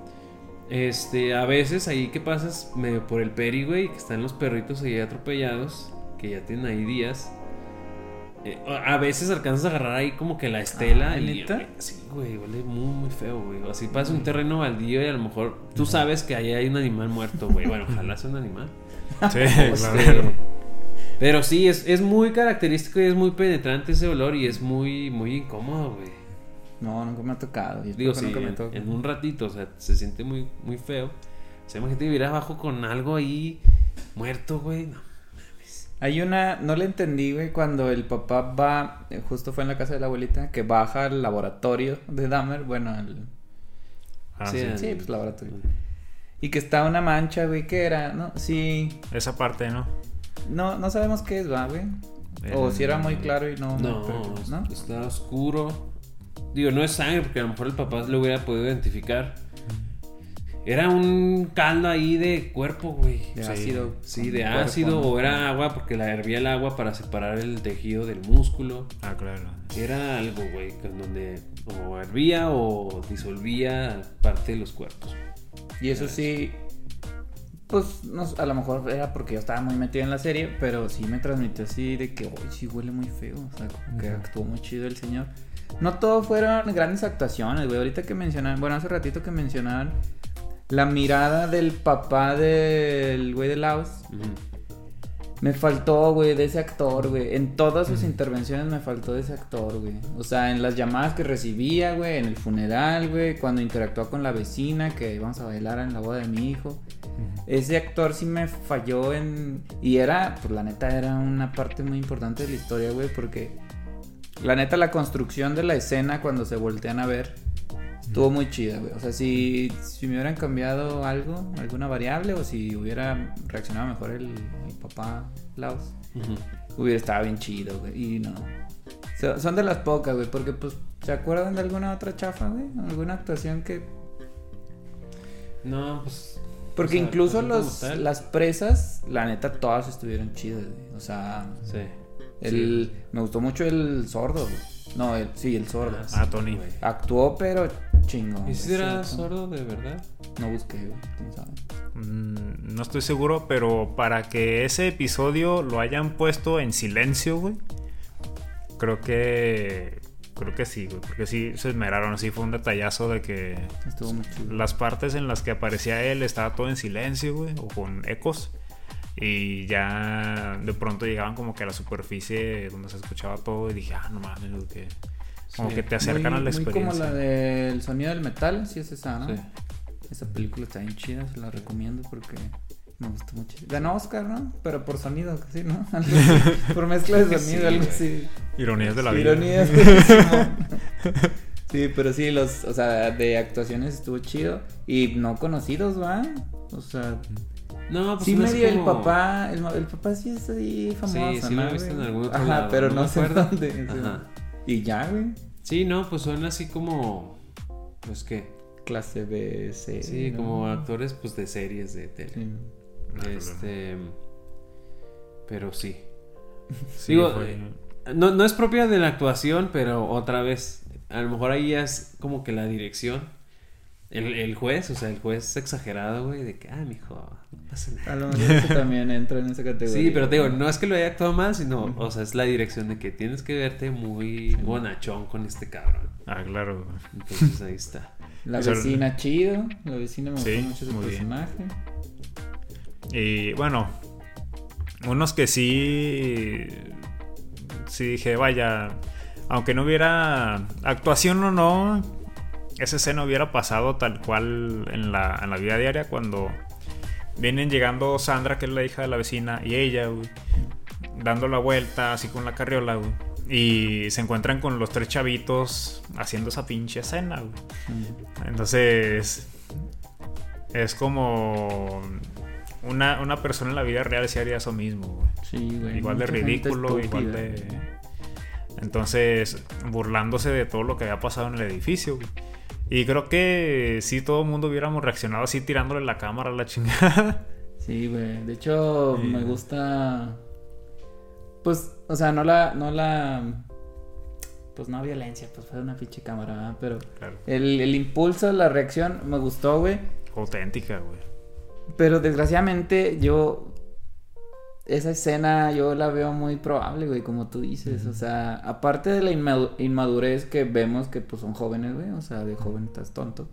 este, a veces ahí que pasas medio por el peri, güey, que están los perritos ahí atropellados, que ya tienen ahí días. eh, a veces alcanzas a agarrar ahí como que la estela. Ah, y, ¿neta? sí, güey, huele muy, muy feo, güey. Así pasa un terreno baldío y a lo mejor tú sabes que ahí hay un animal muerto, güey. Bueno, ojalá sea un animal. Sí, Este, claro. Pero sí, es, es muy característico y es muy penetrante ese olor y es muy, muy incómodo, güey. No, nunca me ha tocado. Digo, sí, nunca me en, un ratito, o sea, se siente muy, muy feo. O sea, imagínate vivir abajo con algo ahí muerto, güey. No. Hay una, no le entendí, güey, cuando el papá va, justo fue en la casa de la abuelita, que baja al laboratorio de Dahmer, bueno, al... Ah, Sí, sí. al- Sí, pues laboratorio. Y que está una mancha, güey, ¿qué era? No, sí. Esa parte, ¿no? No, no sabemos qué es, va, güey. O El- si era muy claro y no. No, pero- ¿no? está oscuro. Digo, no es sangre porque a lo mejor el papá lo hubiera podido identificar. Era un caldo ahí de cuerpo, güey. De Sí. ácido. Sí, de Cuerpo, ácido. ¿no? O era agua porque la hervía el agua para separar el tejido del músculo. Ah, claro. Era algo, güey, donde o hervía o disolvía parte de los cuerpos. Y eso sí. Pues no, a lo mejor era porque yo estaba muy metido en la serie, pero sí me transmitió así de que, uy, sí huele muy feo. O sea, como que actuó muy chido el señor. No todo fueron grandes actuaciones, güey. Ahorita que mencionaban, bueno, hace ratito que mencionaban la mirada del papá del güey de Laos. Ujú. Me faltó, güey, de ese actor, güey. En todas sus intervenciones me faltó de ese actor, güey. O sea, en las llamadas que recibía, güey, en el funeral, güey, cuando interactuó con la vecina, que vamos a bailar en la boda de mi hijo. Ese actor sí me falló en... Y era, pues la neta, era una parte muy importante de la historia, güey, porque... La neta, la construcción de la escena cuando se voltean a ver estuvo muy chida, güey. O sea, si, si me hubieran cambiado algo, alguna variable, o si hubiera reaccionado mejor el, papá Laos, hubiera estado bien chido, güey. Y no. So- son de las pocas, güey, porque pues, ¿se acuerdan de alguna otra chafa, güey? ¿Alguna actuación que No, pues. Porque O sea, incluso los, las presas, la neta, todas estuvieron chidas, güey. O sea, Sí. el, me gustó mucho el sordo, güey. No, el, sí, el sordo. Ah, sí, Ah, Tony. güey. Actuó, pero chingón. ¿Y güey, si era sí, sordo de verdad? No busqué, güey. quién sabe. Mm, no estoy seguro, pero para que ese episodio lo hayan puesto en silencio, güey. Creo que. Creo que sí, güey. Porque sí se esmeraron. Sí fue un detallazo de que Estuvo muy chido. las partes en las que aparecía él estaba todo en silencio, güey. O con ecos. Y ya de pronto llegaban como que a la superficie donde se escuchaba todo. Y dije, ah, no mames, que. Como Sí. que te acercan muy, a la muy experiencia. como la del sonido del metal, sí es esa, ¿no? Sí. Esa película está bien chida, se la recomiendo porque me gustó mucho. Ganó Oscar, ¿no? Pero por sonido, casi, ¿no? Por mezcla de sonido, Sí, algo así. Ironías de la vida. Ironías. Sí, pero sí, los, o sea, de actuaciones estuvo chido. Y no conocidos, ¿va? O sea, No, pues sí no medio el papá, el, el papá sí es ahí famoso, Sí, sí ¿no, lo he visto en algún otro Ajá, lado, pero no no, sé acuerdo. dónde. Ajá. Y ya, güey. Sí, no, pues son así como. Pues que. Clase B, C. Sí, ¿no? como actores pues de series de tele. Sí. Este. Pero sí. Sí, Digo, fue- No, no es propia de la actuación, pero otra vez. A lo mejor ahí ya es como que la dirección. El, el juez, o sea, el juez exagerado, güey, de que, ah, mijo, no pasa nada. A lo mejor eso también entra en esa categoría. Sí, pero te digo, no es que lo haya actuado mal, sino, o sea, es la dirección de que tienes que verte muy bonachón con este cabrón. Ah, claro. güey. Entonces ahí está. La Eso- vecina chido. La vecina me gustó Sí, mucho bien. personaje. Y bueno, unos que sí. Sí dije, vaya. Aunque no hubiera actuación o no, esa escena hubiera pasado tal cual en la, en la vida diaria cuando vienen llegando Sandra, que es la hija de la vecina, y ella, güey, dando la vuelta así con la carriola, güey. Y se encuentran con los tres chavitos haciendo esa pinche escena, güey. Entonces, es como una, una persona en la vida real sí haría eso mismo, güey. Sí, güey. Igual de ridículo, igual de... Entonces, burlándose de todo lo que había pasado en el edificio, güey. Y creo que sí todo el mundo hubiéramos reaccionado así tirándole la cámara a la chingada. Sí, güey. De hecho, Sí. me gusta. Pues, o sea, no la. No la. Pues no violencia, pues fue una pinche cámara, ¿verdad? Pero Claro. el, el impulso, la reacción, me gustó, güey. Auténtica, güey. Pero desgraciadamente yo. Esa escena yo la veo muy probable, güey, como tú dices. O sea, aparte de la inmadu- inmadurez que vemos que pues son jóvenes, güey. O sea, de joven estás tonto.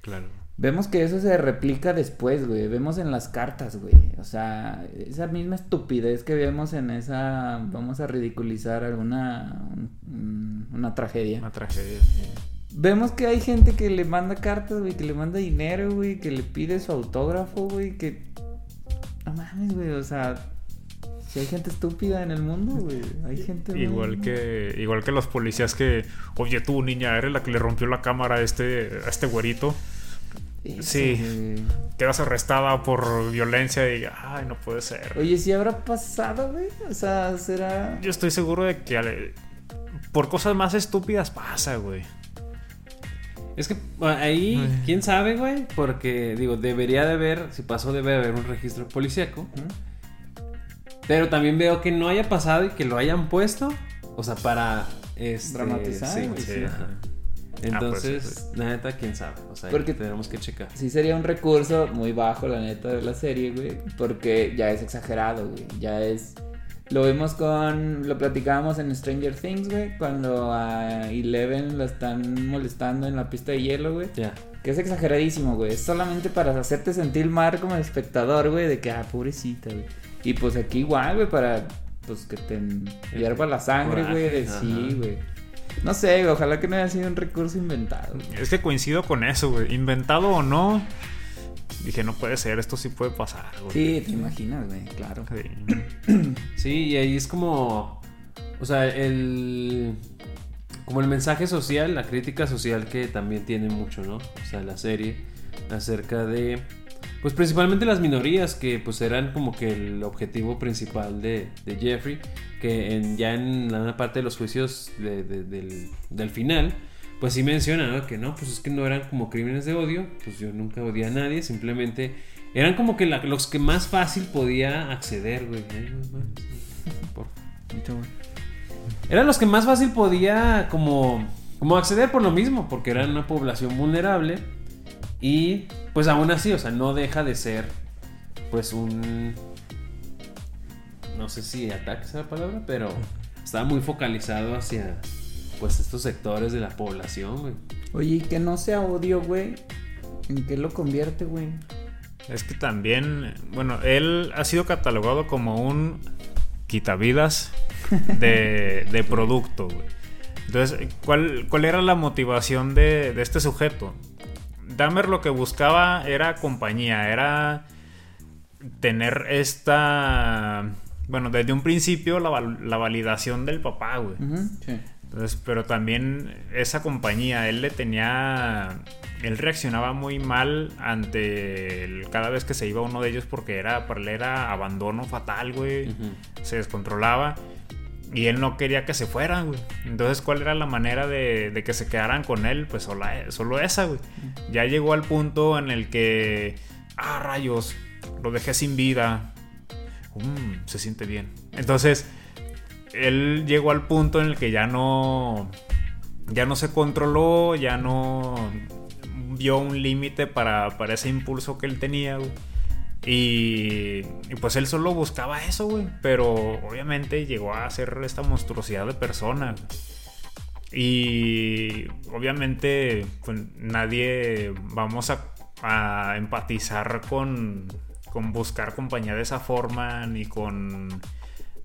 Claro. Vemos que eso se replica después, güey. Vemos en las cartas, güey. O sea, esa misma estupidez que vemos en esa. Vamos a ridiculizar alguna. un- una tragedia. Una tragedia. sí. Vemos que hay gente que le manda cartas, güey, que le manda dinero, güey, que le pide su autógrafo, güey, que... No mames, güey, o sea... Si hay gente estúpida en el mundo, güey. Hay gente... muy- Igual que, igual que los policías que, oye tú niña, eres la que le rompió la cámara a este, a este güerito. Eso, Sí. güey. quedas arrestada por violencia y, ay, no puede ser. Oye, ¿sí habrá pasado, güey? O sea, será... Yo estoy seguro de que ale- por cosas más estúpidas pasa, güey. Es que ahí, quién sabe, güey, porque digo, debería de haber, si pasó debe haber un registro policíaco. Pero también veo que no haya pasado y que lo hayan puesto, o sea, para este, Dramatizar, sí, sí, sí. ajá. pues, Entonces, la neta, quién sabe, o sea, Porque- tenemos que checar. Sí sería un recurso muy bajo, la neta, de la serie, güey. Porque ya es exagerado, güey. Ya es... Lo vimos con... Lo platicábamos en Stranger Things, güey. Cuando a Eleven la están molestando en la pista de hielo, güey. Ya. Que es exageradísimo, güey. Es solamente para hacerte sentir mal como espectador, güey. De que, ah, pobrecita, güey. Y pues aquí igual, güey, para... Pues que te hierva la sangre, güey. De sí, güey. No sé, güey. Ojalá que no haya sido un recurso inventado. Es que coincido con eso, güey. Inventado o no, dije, no puede ser, esto sí puede pasar, güey. Sí, te imaginas, güey. Claro. Sí. Sí, y ahí es como, o sea, el, como el mensaje social, la crítica social que también tiene mucho, ¿no? O sea, la serie acerca de, pues principalmente las minorías que pues eran como que el objetivo principal de, de Jeffrey, que en, ya en la parte de los juicios de- de- del, del final, pues sí menciona ¿no? que no, pues es que no eran como crímenes de odio, pues yo nunca odié a nadie, simplemente eran como que la- los que más fácil podía acceder, güey. Por- Eran los que más fácil podía como, como acceder por lo mismo, porque eran una población vulnerable y pues aún así, o sea, no deja de ser pues un... No sé si ataque es la palabra, pero estaba muy focalizado hacia pues estos sectores de la población, güey. Oye, y que no sea odio, güey. ¿En qué lo convierte, güey? Es que también, bueno, él ha sido catalogado como un quitavidas de, de producto, güey. Entonces, ¿cuál, ¿cuál era la motivación de, de este sujeto? Dahmer lo que buscaba era compañía, era tener esta... Bueno, desde un principio la, la validación del papá, güey. Sí. Entonces, pero también esa compañía, él le tenía. Él reaccionaba muy mal ante el- cada vez que se iba uno de ellos porque era, para él era abandono fatal, güey. Se descontrolaba. Y él no quería que se fueran, güey. Entonces, ¿cuál era la manera de, de que se quedaran con él? Pues solo, solo esa, güey. Ya llegó al punto en el que. Ah, rayos. Lo dejé sin vida. Mm, se siente bien. Entonces, él llegó al punto en el que ya no. Ya no se controló, ya no vio un límite para, para ese impulso que él tenía, güey. Y, y pues él solo buscaba eso, güey. Pero obviamente llegó a ser esta monstruosidad de persona. Y obviamente pues, nadie vamos a, a empatizar con, con buscar compañía de esa forma, ni con,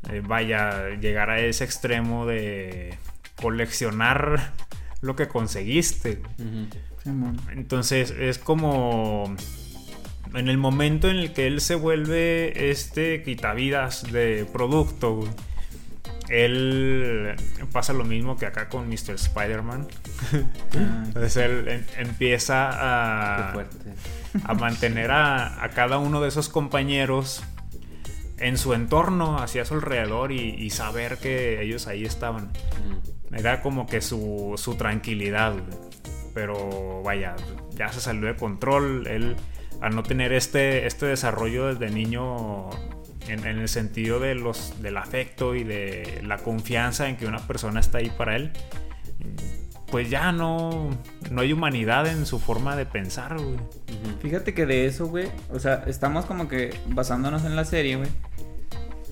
eh, vaya, llegar a ese extremo de coleccionar lo que conseguiste. Entonces es como en el momento en el que él se vuelve este quitavidas de producto, güey, él pasa lo mismo que acá con Mr. Spider-Man. Ah, Entonces él em- empieza a, mantener a, a cada uno de esos compañeros en su entorno, hacia su alrededor y, y saber que ellos ahí estaban. Ujú. Era como que su, su tranquilidad, güey. Pero vaya, ya se salió de control. Él, al no tener este, este desarrollo desde niño en, en el sentido de los, del afecto y de la confianza en que una persona está ahí para él, pues ya no, no hay humanidad en su forma de pensar, güey. Fíjate que de eso, güey, o sea, estamos como que basándonos en la serie, güey.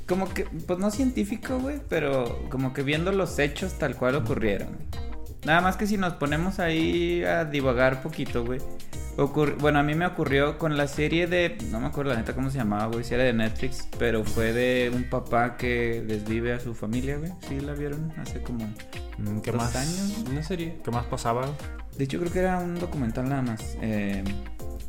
Como que, pues no científico, güey, pero como que viendo los hechos tal cual ocurrieron. güey. Nada más que si nos ponemos ahí a divagar poquito, güey. Bueno, a mí me ocurrió con la serie de... No me acuerdo la neta cómo se llamaba, güey. Si era de Netflix, pero fue de un papá que desvive a su familia, güey. ¿Sí la vieron? Hace como Mm, ¿Qué dos más? años. Una serie. ¿Qué más pasaba? De hecho, creo que era un documental nada más. Eh,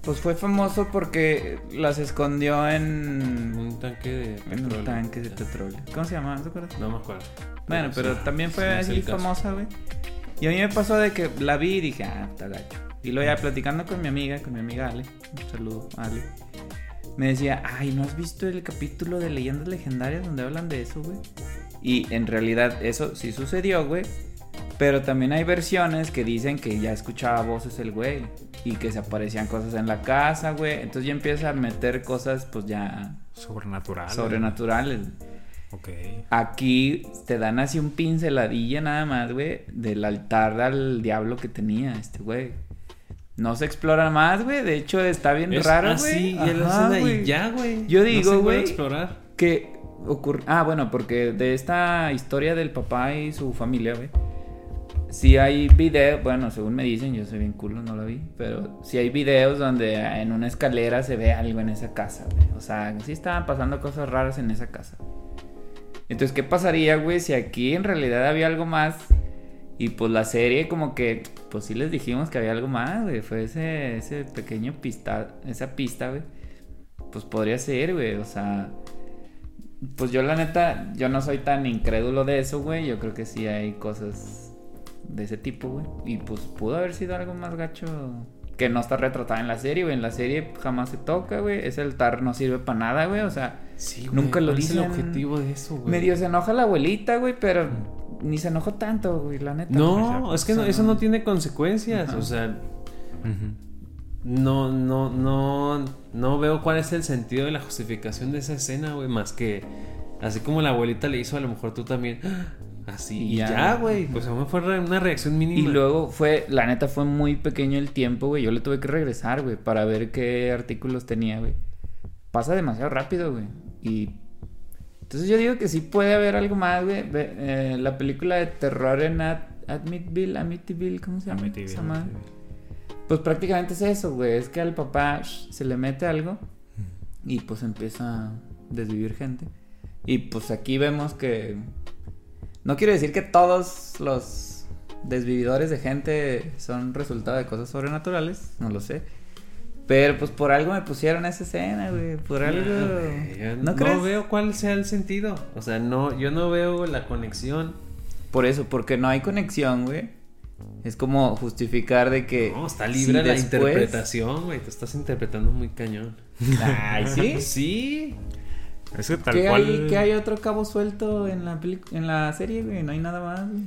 pues fue famoso porque las escondió en, Un tanque de en petróleo. un tanque de petróleo. ¿Cómo se llamaba? ¿No te acuerdas? No me acuerdo. Bueno, pero sí, también fue así famosa, güey. Y a mí me pasó de que la vi y dije, ah, está gacho. Y luego ya platicando con mi amiga, con mi amiga Ale, un saludo, Ale. Me decía, ay, ¿no has visto el capítulo de leyendas legendarias donde hablan de eso, güey? Y en realidad eso sí sucedió, güey. Pero también hay versiones que dicen que ya escuchaba voces el güey. Y que se aparecían cosas en la casa, güey. Entonces ya empieza a meter cosas, pues ya Sobrenatural. sobrenaturales. Aquí te dan así un pinceladilla nada más, güey, del altar al diablo que tenía este güey. No se explora más, güey. De hecho, está bien Es raro, güey. Ajá, güey. y ya, güey. Yo No digo, se puede güey, explorar. que ocurre. Ah, bueno, porque de esta historia del papá y su familia, güey. Sí hay videos, bueno, según me dicen, yo soy bien culo, no lo vi, pero sí hay videos donde en una escalera se ve algo en esa casa, güey. O sea, sí estaban pasando cosas raras en esa casa. Entonces, ¿qué pasaría, güey, si aquí en realidad había algo más? Y pues la serie como que, pues sí les dijimos que había algo más, güey. Fue ese, ese pequeño pista, esa pista, güey. Pues podría ser, güey. O sea, pues yo la neta, yo no soy tan incrédulo de eso, güey. Yo creo que sí hay cosas de ese tipo, güey. Y pues pudo haber sido algo más gacho que no está retratado en la serie, güey. En la serie jamás se toca, güey. Ese altar no sirve para nada, güey. O sea, Sí, Nunca lo ¿cuál es el dicen. objetivo de eso, güey? medio se enoja la abuelita, güey, pero ni se enojó tanto, güey, la neta. No, es que no- eso no tiene consecuencias. O sea, no, no, no, no veo cuál es el sentido de la justificación de esa escena, güey, más que así como la abuelita le hizo, a lo mejor tú también. Así, Y y ya. güey. Pues a mí fue una reacción mínima. Y luego fue, la neta fue muy pequeño el tiempo, güey. Yo le tuve que regresar, güey, para ver qué artículos tenía, güey. Pasa demasiado rápido, güey. Y entonces yo digo que sí puede haber algo más, güey. Eh, la película de terror en Ad- Amityville, Amityville, ¿cómo se llama? Amityville? Amityville. Pues prácticamente es eso, güey. Es que al papá sh, se le mete algo y pues empieza a desvivir gente. Y pues aquí vemos que... No quiero decir que todos los desvividores de gente son resultado de cosas sobrenaturales, no lo sé. Pero pues por algo me pusieron esa escena, güey. Por algo... güey, yo ¿No no, crees? veo cuál sea el sentido. O sea, no, yo no veo la conexión. Por eso, porque no hay conexión, güey. Es como justificar de que... No, está libre si la después- interpretación, güey. Te estás interpretando muy cañón. Ay, ¿sí? Sí. Es que tal ¿Qué, cual. hay, qué hay otro cabo suelto en la, peli- en la serie, güey? No hay nada más, güey.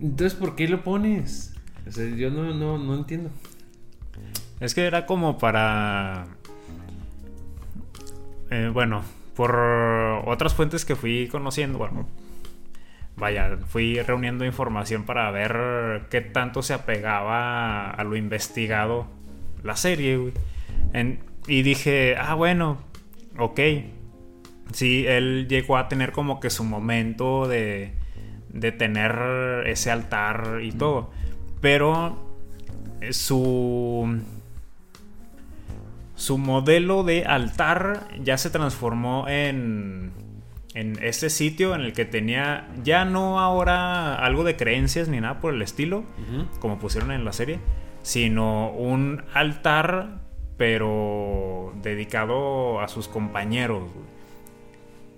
Entonces, ¿por qué lo pones? O sea, yo no, no, no entiendo. Es que era como para. eh, bueno, por otras fuentes que fui conociendo, bueno, vaya, fui reuniendo información para ver qué tanto se apegaba a lo investigado la serie, güey. En- y dije, ah, bueno, ok. Sí, él llegó a tener como que su momento de, de tener ese altar y todo. Pero eh, su su modelo de altar ya se transformó en en ese sitio en el que tenía ya no ahora algo de creencias ni nada por el estilo como pusieron en la serie sino un altar pero dedicado a sus compañeros güey.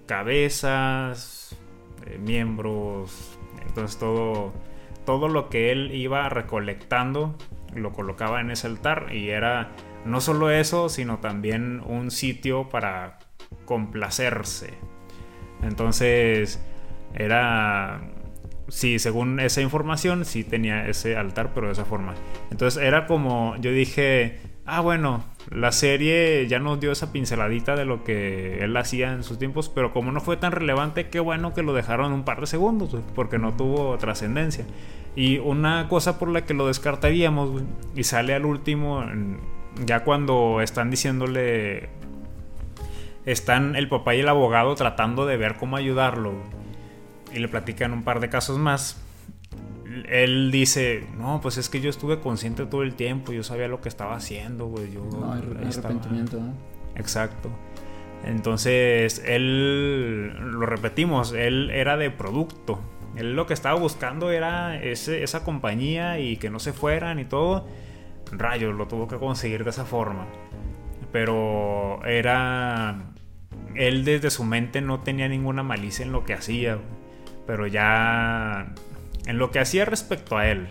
Cabezas eh, miembros entonces todo todo lo que él iba recolectando lo colocaba en ese altar y era no solo eso, sino también un sitio para complacerse. Entonces, era sí, según esa información, sí tenía ese altar, pero de esa forma. Entonces era como, yo dije, ah, bueno, la serie ya nos dio esa pinceladita de lo que él hacía en sus tiempos, pero como no fue tan relevante, qué bueno que lo dejaron un par de segundos, porque no tuvo trascendencia. Y una cosa por la que lo descartaríamos, y sale al último, ya cuando están diciéndole, están el papá y el abogado tratando de ver cómo ayudarlo, y le platican un par de casos más. Él dice, no, pues es que yo estuve consciente todo el tiempo, yo sabía lo que estaba haciendo, güey. Yo No, ahí estaba". arrepentimiento, ¿no? Exacto. Entonces, él, lo repetimos, él era de producto. Él lo que estaba buscando era ese- esa compañía y que no se fueran y todo. Rayos, lo tuvo que conseguir de esa forma. Pero era... Él desde su mente no tenía ninguna malicia en lo que hacía. Pero ya en lo que hacía respecto a él.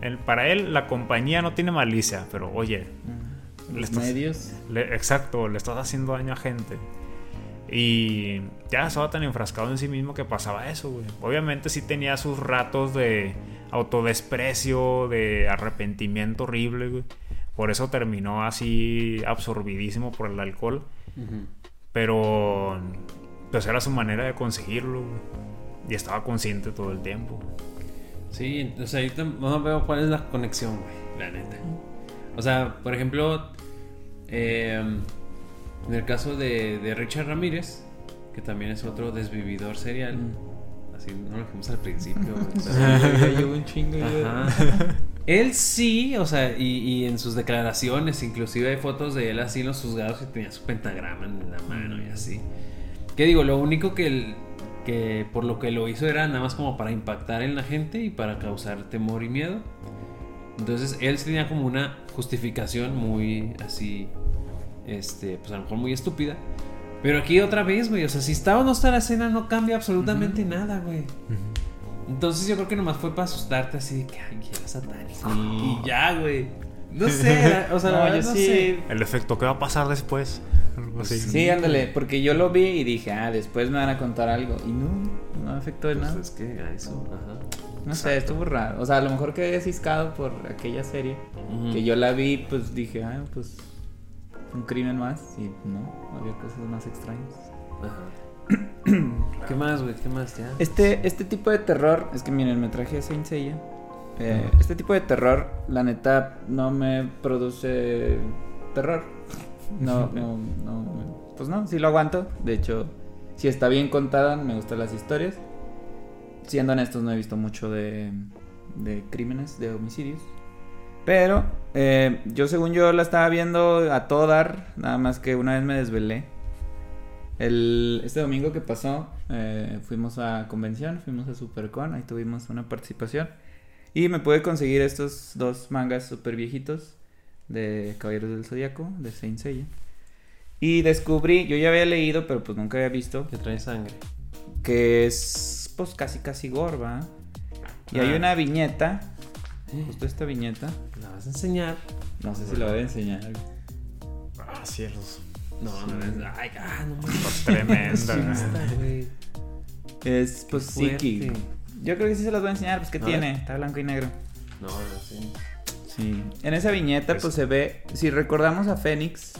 Él- para él, la compañía no tiene malicia, pero oye, Le Los estás- medios. le- exacto, le estás haciendo daño a gente. Y ya estaba tan enfrascado en sí mismo que pasaba eso, güey. Obviamente sí tenía sus ratos de autodesprecio, de arrepentimiento horrible, güey. Por eso terminó así absorbidísimo por el alcohol. Ujú. Pero pues era su manera de conseguirlo, güey. Y estaba consciente todo el tiempo. Sí, o sea, ahorita no veo cuál es la conexión, güey, la neta. O sea, por ejemplo, eh, en el caso de, de Richard Ramírez, que también es otro desvividor serial, así no lo dijimos al principio, llevo un chingo. Él sí, o sea, y, y en sus declaraciones, inclusive hay fotos de él así en los juzgados y tenía su pentagrama en la mano y así. Que digo, lo único que, el- que por lo que lo hizo era nada más como para impactar en la gente y para causar temor y miedo. Entonces él tenía como una justificación muy así, este, pues a lo mejor muy estúpida. Pero aquí otra vez, güey, o sea, si está o no está la escena no cambia absolutamente nada, güey. Entonces yo creo que nomás fue para asustarte así de que, ay, era satánico. Y ya, güey. No sé, o sea, No, verdad yo no sí. sé. El efecto, ¿qué va a pasar después? Algo así. Sí, ándale, porque yo lo vi y dije, ah, después me van a contar algo. Y no, no me afectó de Pues nada. es que a eso, ajá. No sé, estuvo raro. O sea, a lo mejor quedé ciscado por aquella serie. Que yo la vi, pues dije, ah, pues un crimen más. Y no, había cosas más extrañas. Ajá. ¿Qué más, güey? ¿Qué más ya? Este, este tipo de terror, es que miren, me traje a Saint Seiya. Eh, este tipo de terror, la neta, no me produce terror. No, no, no. Pues no, sí lo aguanto. De hecho, si está bien contada, me gustan las historias. Siendo honestos, no he visto mucho de, de crímenes, de homicidios. Pero eh, yo, según yo, la estaba viendo a todo dar. Nada más que una vez me desvelé. El, este domingo que pasó, eh, fuimos a convención, fuimos a Supercon, ahí tuvimos una participación. Y me pude conseguir estos dos mangas super viejitos de Caballeros del Zodíaco, de Saint Seiya. Y descubrí, yo ya había leído, pero pues nunca había visto, Que trae sangre. que es pues casi casi gorba. Y hay Ah. una viñeta, justo esta viñeta, ¿La vas a enseñar? no sé si la voy a enseñar. Ah, cielos. No, no es. Ay, ah, no tremenda. Sí. Es pues. Yo creo que sí se las voy a enseñar, pues que tiene, ver. está blanco y negro. No, no, sí. Sí. En esa viñeta, Es- pues se ve. Si recordamos a Fénix,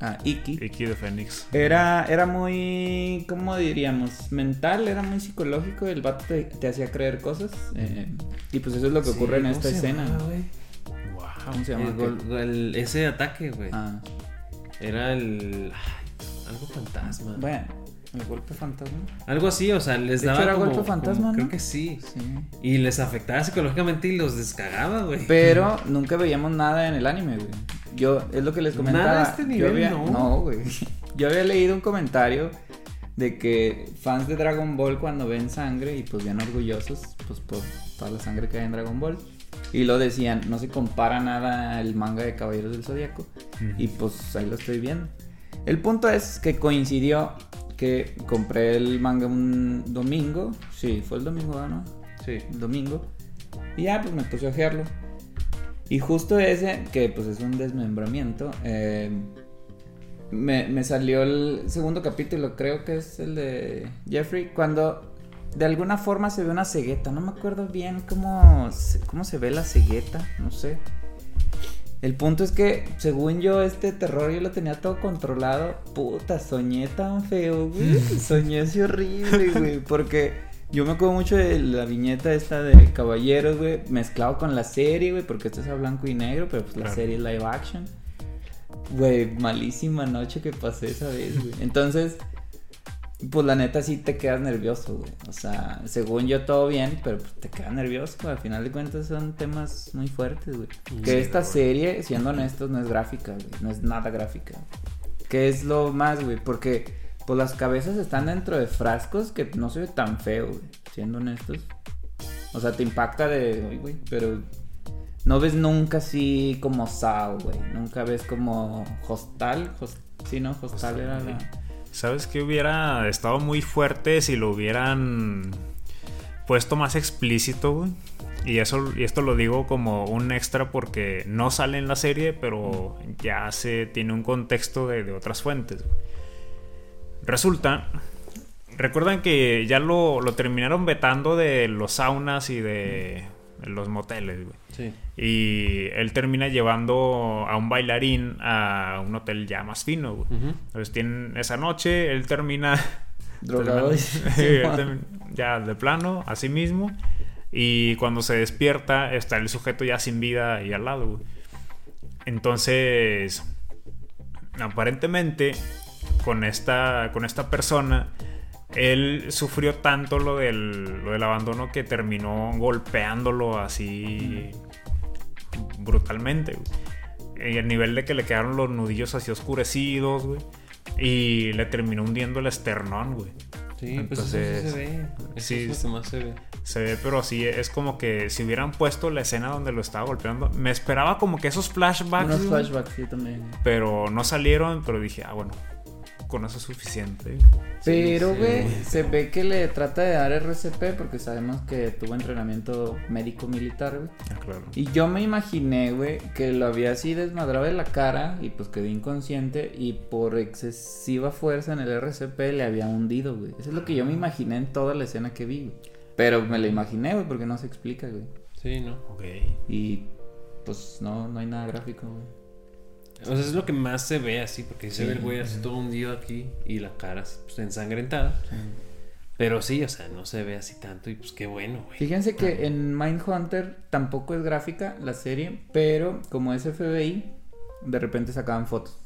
a Iki, Iki de Fénix. era, era muy. ¿Cómo diríamos? Mental, era muy psicológico. El vato te, te hacía creer cosas. eh, y pues eso es lo que Sí, ocurre en ¿cómo esta se escena. güey? Wow. ¿Cómo se llama? El gol- el- ese ataque, güey. Ah, Era el. ay, algo fantasma. bueno, el golpe fantasma. Algo así, o sea, les De hecho, daba. era como- golpe fantasma, como- ¿no? Creo que sí. Sí. Y les afectaba psicológicamente y los descagaba, güey. Pero nunca veíamos nada en el anime, güey. Yo, es lo que les comentaba. Nada a este Yo nivel, había- no. güey. Yo había leído un comentario de que fans de Dragon Ball cuando ven sangre y pues bien orgullosos, pues por toda la sangre que hay en Dragon Ball. Y lo decían, no se compara nada al manga de Caballeros del Zodíaco. Y pues ahí lo estoy viendo. El punto es que coincidió que compré el manga un domingo. Sí, fue el domingo, ¿no? Sí. el domingo. Y ya, pues me puse a ojearlo. Y justo ese, que pues es un desmembramiento, eh, me, me salió el segundo capítulo, creo que es el de Jeffrey, cuando de alguna forma se ve una cegueta. No me acuerdo bien cómo cómo se ve la cegueta, no sé. El punto es que, según yo, este terror yo lo tenía todo controlado. Puta, soñé tan feo, güey. Soñé así horrible, güey. Porque yo me acuerdo mucho de la viñeta esta de Caballeros, güey. Mezclado con la serie, güey. Porque esto es a blanco y negro, pero pues la Claro. serie es live action. Güey, malísima noche que pasé esa vez, güey. Entonces, pues la neta sí te quedas nervioso, güey. O sea, según yo todo bien, pero pues te quedas nervioso. güey. Al final de cuentas son temas muy fuertes, güey. Que esta güey. serie, siendo honestos, no es gráfica, güey. No es nada gráfica. Que es lo más, güey. Porque pues las cabezas están dentro de frascos que no se ve tan feo, güey. Siendo honestos. O sea, te impacta de, "Uy, güey, pero no ves nunca así como Sao, güey. Nunca ves como Hostal. Host- sí, no, Hostal Hostal, era la... ¿Sabes que hubiera estado muy fuerte si lo hubieran puesto más explícito, güey? Y, eso, y esto lo digo como un extra porque no sale en la serie, pero ya se tiene un contexto de, de otras fuentes. Resulta, recuerdan que ya lo, lo terminaron vetando de los saunas y de los moteles, güey. Sí. Y él termina llevando a un bailarín a un hotel ya más fino, güey. Entonces tienen esa noche, él termina Drogado. ya de plano, así mismo. Y cuando se despierta, está el sujeto ya sin vida ahí al lado, güey. Entonces, aparentemente, con esta, con esta persona, él sufrió tanto lo del, lo del abandono que terminó golpeándolo así brutalmente, güey. Y al nivel de que le quedaron los nudillos así oscurecidos, güey. Y le terminó hundiendo el esternón, güey. Sí, pues eso sí Entonces, se ve. Eso sí, es lo que más se ve. Se ve, pero sí, es como que si hubieran puesto la escena donde lo estaba golpeando. Me esperaba como que esos flashbacks. Unos flashbacks, sí, también. Pero no salieron, pero dije, ah, bueno, con eso es suficiente. Pero, sí. güey, se ve que le trata de dar RCP porque sabemos que tuvo entrenamiento médico-militar, güey. Ah, claro. Y yo me imaginé, güey, que lo había así desmadrado de la cara y pues quedó inconsciente y por excesiva fuerza en el RCP le había hundido, güey. Eso es lo que yo me imaginé en toda la escena que vi, güey. Pero me lo imaginé, güey, porque no se explica, güey. Sí, ¿no? Ok. Y pues no, no hay nada gráfico, güey. O sea, es lo que más se ve así, porque se Sí. ve el güey así todo hundido aquí y la cara pues, ensangrentada. Pero sí, o sea, no se ve así tanto y pues qué bueno, güey. Fíjense que en Mindhunter tampoco es gráfica la serie, pero como es FBI, de repente sacaban fotos.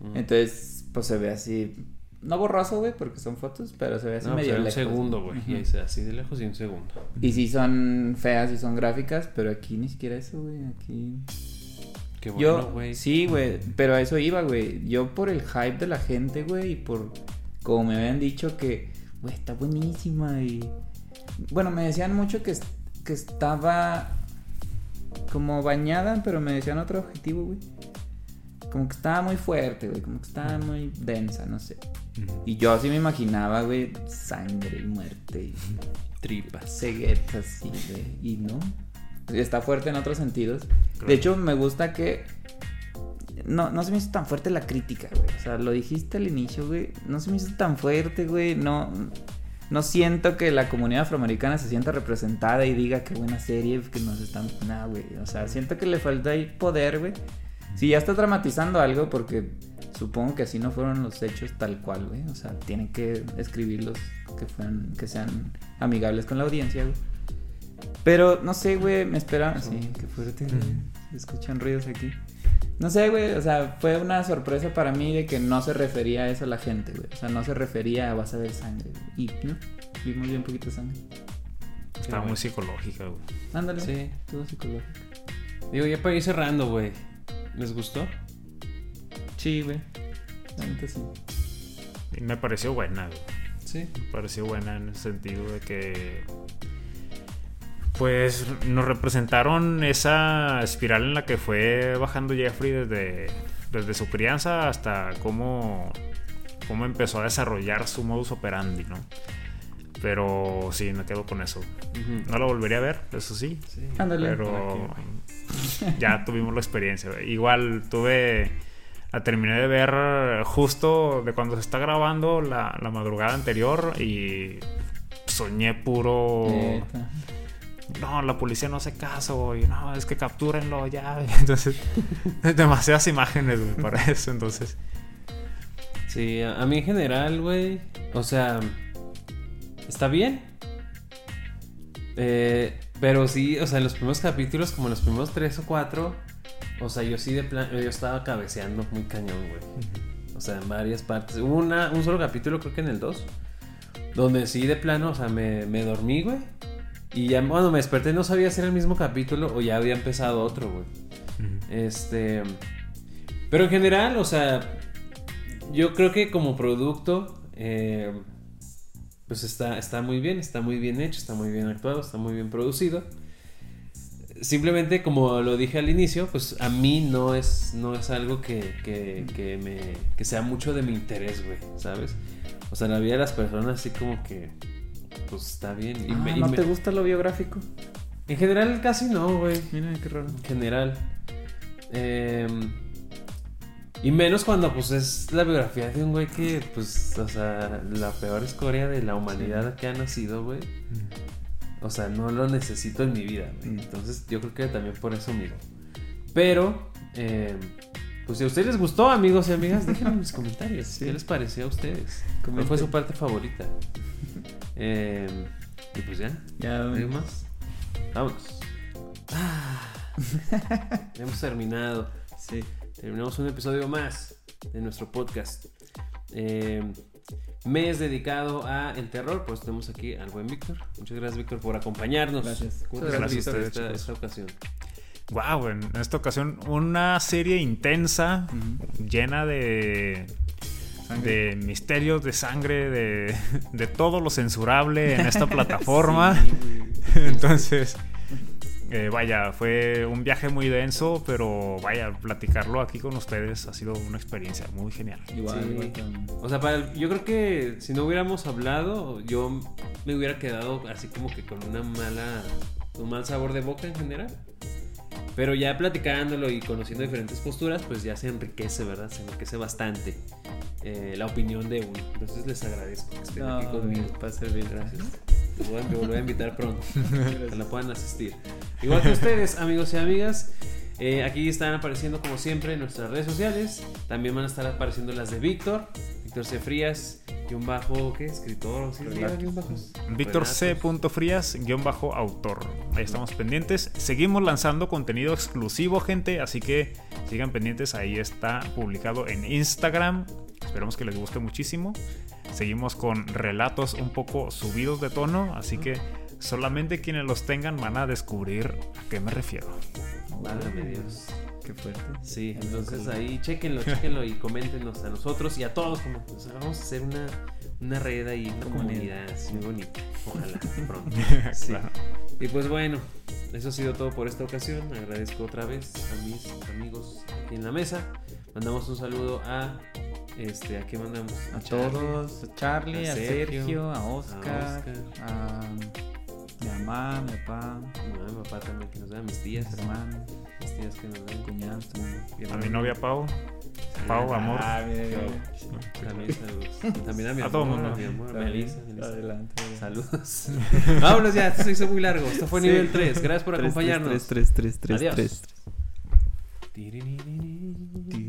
Mm. Entonces, pues se ve así, no borroso, güey, porque son fotos, pero se ve así No, pues medio era un lejos. segundo, güey. Ujú. Y ahí se así de lejos y un segundo. Y sí son feas y son gráficas, pero aquí ni siquiera eso, güey, aquí... Qué Yo, bueno, güey. sí, güey, pero a eso iba, güey. Yo por el hype de la gente, güey, y por como me habían dicho que, güey, está buenísima y... Bueno, me decían mucho que, que estaba como bañada, pero me decían otro objetivo, güey. Como que estaba muy fuerte, güey, como que estaba muy densa, no sé. Y yo así me imaginaba, güey, sangre y muerte y Tripas. ceguetas, sí, güey. Y no. Está fuerte en otros sentidos. Claro. De hecho, me gusta que. No, no se me hizo tan fuerte la crítica, güey. O sea, lo dijiste al inicio, güey. No se me hizo tan fuerte, güey. No. No siento que la comunidad afroamericana se sienta representada y diga qué buena serie, que nos están. Nada, güey. O sea, siento que le falta ahí poder, güey. Si ya está dramatizando algo, porque supongo que así no fueron los hechos tal cual, güey. O sea, tienen que escribirlos que, fueran, que sean amigables con la audiencia, güey. Pero no sé, güey, me esperaba. Sí, qué fuerte, güey. Se escuchan ruidos aquí. No sé, güey, o sea, fue una sorpresa para mí de que no se refería a eso a la gente, güey. O sea, no se refería a vas a ver sangre, güey. Y, ¿no? Vimos bien poquito sangre. Estaba muy psicológica, güey. Ándale. Sí. Todo psicológico. Digo, ya para ir cerrando, güey. ¿Les gustó? Sí, güey. Neta sí. Y me pareció buena, güey. Sí. Me pareció buena en el sentido de que. Pues nos representaron esa espiral en la que fue bajando Jeffrey desde, desde su crianza hasta cómo, cómo empezó a desarrollar su modus operandi, ¿no? Pero sí, me quedo con eso. No lo volvería a ver, eso sí. Sí. Ándale. Pero ya tuvimos la experiencia. güey. Igual tuve. La terminé de ver justo de cuando se está grabando la, la madrugada anterior y soñé puro. Neta. No, la policía no hace caso y no, es que captúrenlo ya. Entonces, demasiadas imágenes güey, para eso. Entonces, Sí, a, mí en general, güey. O sea, está bien. Eh, pero sí, o sea, en los primeros capítulos, como en los primeros tres o cuatro, o sea, yo sí de plan, yo estaba cabeceando muy cañón, güey. O sea, en varias partes. Hubo una, un solo capítulo, creo que en el 2, donde sí de plano, o sea, me, me dormí, güey. Y ya cuando me desperté no sabía si era el mismo capítulo o ya había empezado otro, güey. Este. Pero en general, o sea, yo creo que como producto, eh, pues está, está muy bien, está muy bien hecho, está muy bien actuado, está muy bien producido. Simplemente, como lo dije al inicio, pues a mí no es, no es algo que, que, que me, que sea mucho de mi interés, güey, ¿sabes? O sea, la vida de las personas así como que, pues está bien. Y Ah, me- y ¿No me- te gusta lo biográfico? En general casi no, güey. Mira qué raro. En general. Eh, y menos cuando pues es la biografía de un güey que, pues, o sea, la peor escoria de la humanidad que ha nacido, güey. O sea, no lo necesito en mi vida, güey. Mm. Entonces yo creo que también por eso miro. Pero, eh, pues si a ustedes les gustó, amigos y amigas, déjenme en los comentarios. Sí. ¿Qué les pareció a ustedes? ¿Cuál fue su parte favorita? Eh, y pues ya, Ya, güey. ¿algo más? Vámonos. Ah, hemos terminado. Sí. Terminamos un episodio más de nuestro podcast. Eh, mes dedicado a el terror, pues tenemos aquí al buen Víctor. Muchas gracias, Víctor, por acompañarnos. Gracias. ¿Cómo te Muchas gracias a ustedes, esta, esta ocasión? Wow, en esta ocasión una serie intensa, llena de, Sangre. de misterios, de sangre, de, de todo lo censurable en esta plataforma. Sí. Entonces, eh, vaya, fue un viaje muy denso, pero vaya, platicarlo aquí con ustedes ha sido una experiencia muy genial. Igual, Sí. igual también. O sea, para el- yo creo que si no hubiéramos hablado, yo me hubiera quedado así como que con una mala, un mal sabor de boca en general. Pero ya platicándolo y conociendo diferentes posturas, pues ya se enriquece, ¿verdad? Se enriquece bastante eh, la opinión de uno. Entonces les agradezco que estén aquí No, conmigo. para servir. Gracias. Los voy a, me volver a invitar pronto. que la puedan asistir. Igual que ustedes, amigos y amigas. eh, aquí están apareciendo como siempre en nuestras redes sociales. También van a estar apareciendo las de Víctor. Víctor C. Frías, guion bajo, ¿qué? Escritor, ¿sí? Relatos. guion bajo. Víctor C. Frías, guion bajo autor. Ahí estamos pendientes. Seguimos lanzando contenido exclusivo, gente. Así que sigan pendientes. Ahí está publicado en Instagram. Esperamos que les guste muchísimo. Seguimos con relatos un poco subidos de tono. Así que solamente quienes los tengan van a descubrir a qué me refiero. Válgame Dios. Qué fuerte. Sí, entonces ahí chequenlo, chequenlo y coméntenos a nosotros y a todos. Como, o sea, vamos a hacer una, una red ahí, una Comunidad. muy bonita. Ojalá pronto. Sí. Claro. Y pues bueno, eso ha sido todo por esta ocasión. Agradezco otra vez a mis amigos aquí en la mesa. Mandamos un saludo a. Este, ¿A qué mandamos? A Charlie, todos, a Charlie, a a Sergio, Sergio, a a Oscar, Oscar. a mi mamá, mi papá, mi papá también que nos da, a mis tías. hermanos, Mis tías que nos dan. cuñados también. A mi novia Pau. Pau, amor. Ah, bien, Yo. bien. También saludos. También a mi A amor, todo mundo. mi amor. Melissa. Melissa. Adelante. Saludos. Vámonos ya, esto se hizo muy largo. Esto fue Sí. nivel 3. Gracias por acompañarnos. tres, tres, tres, tres, Adiós. tres, tres. Tiriririri. Tin.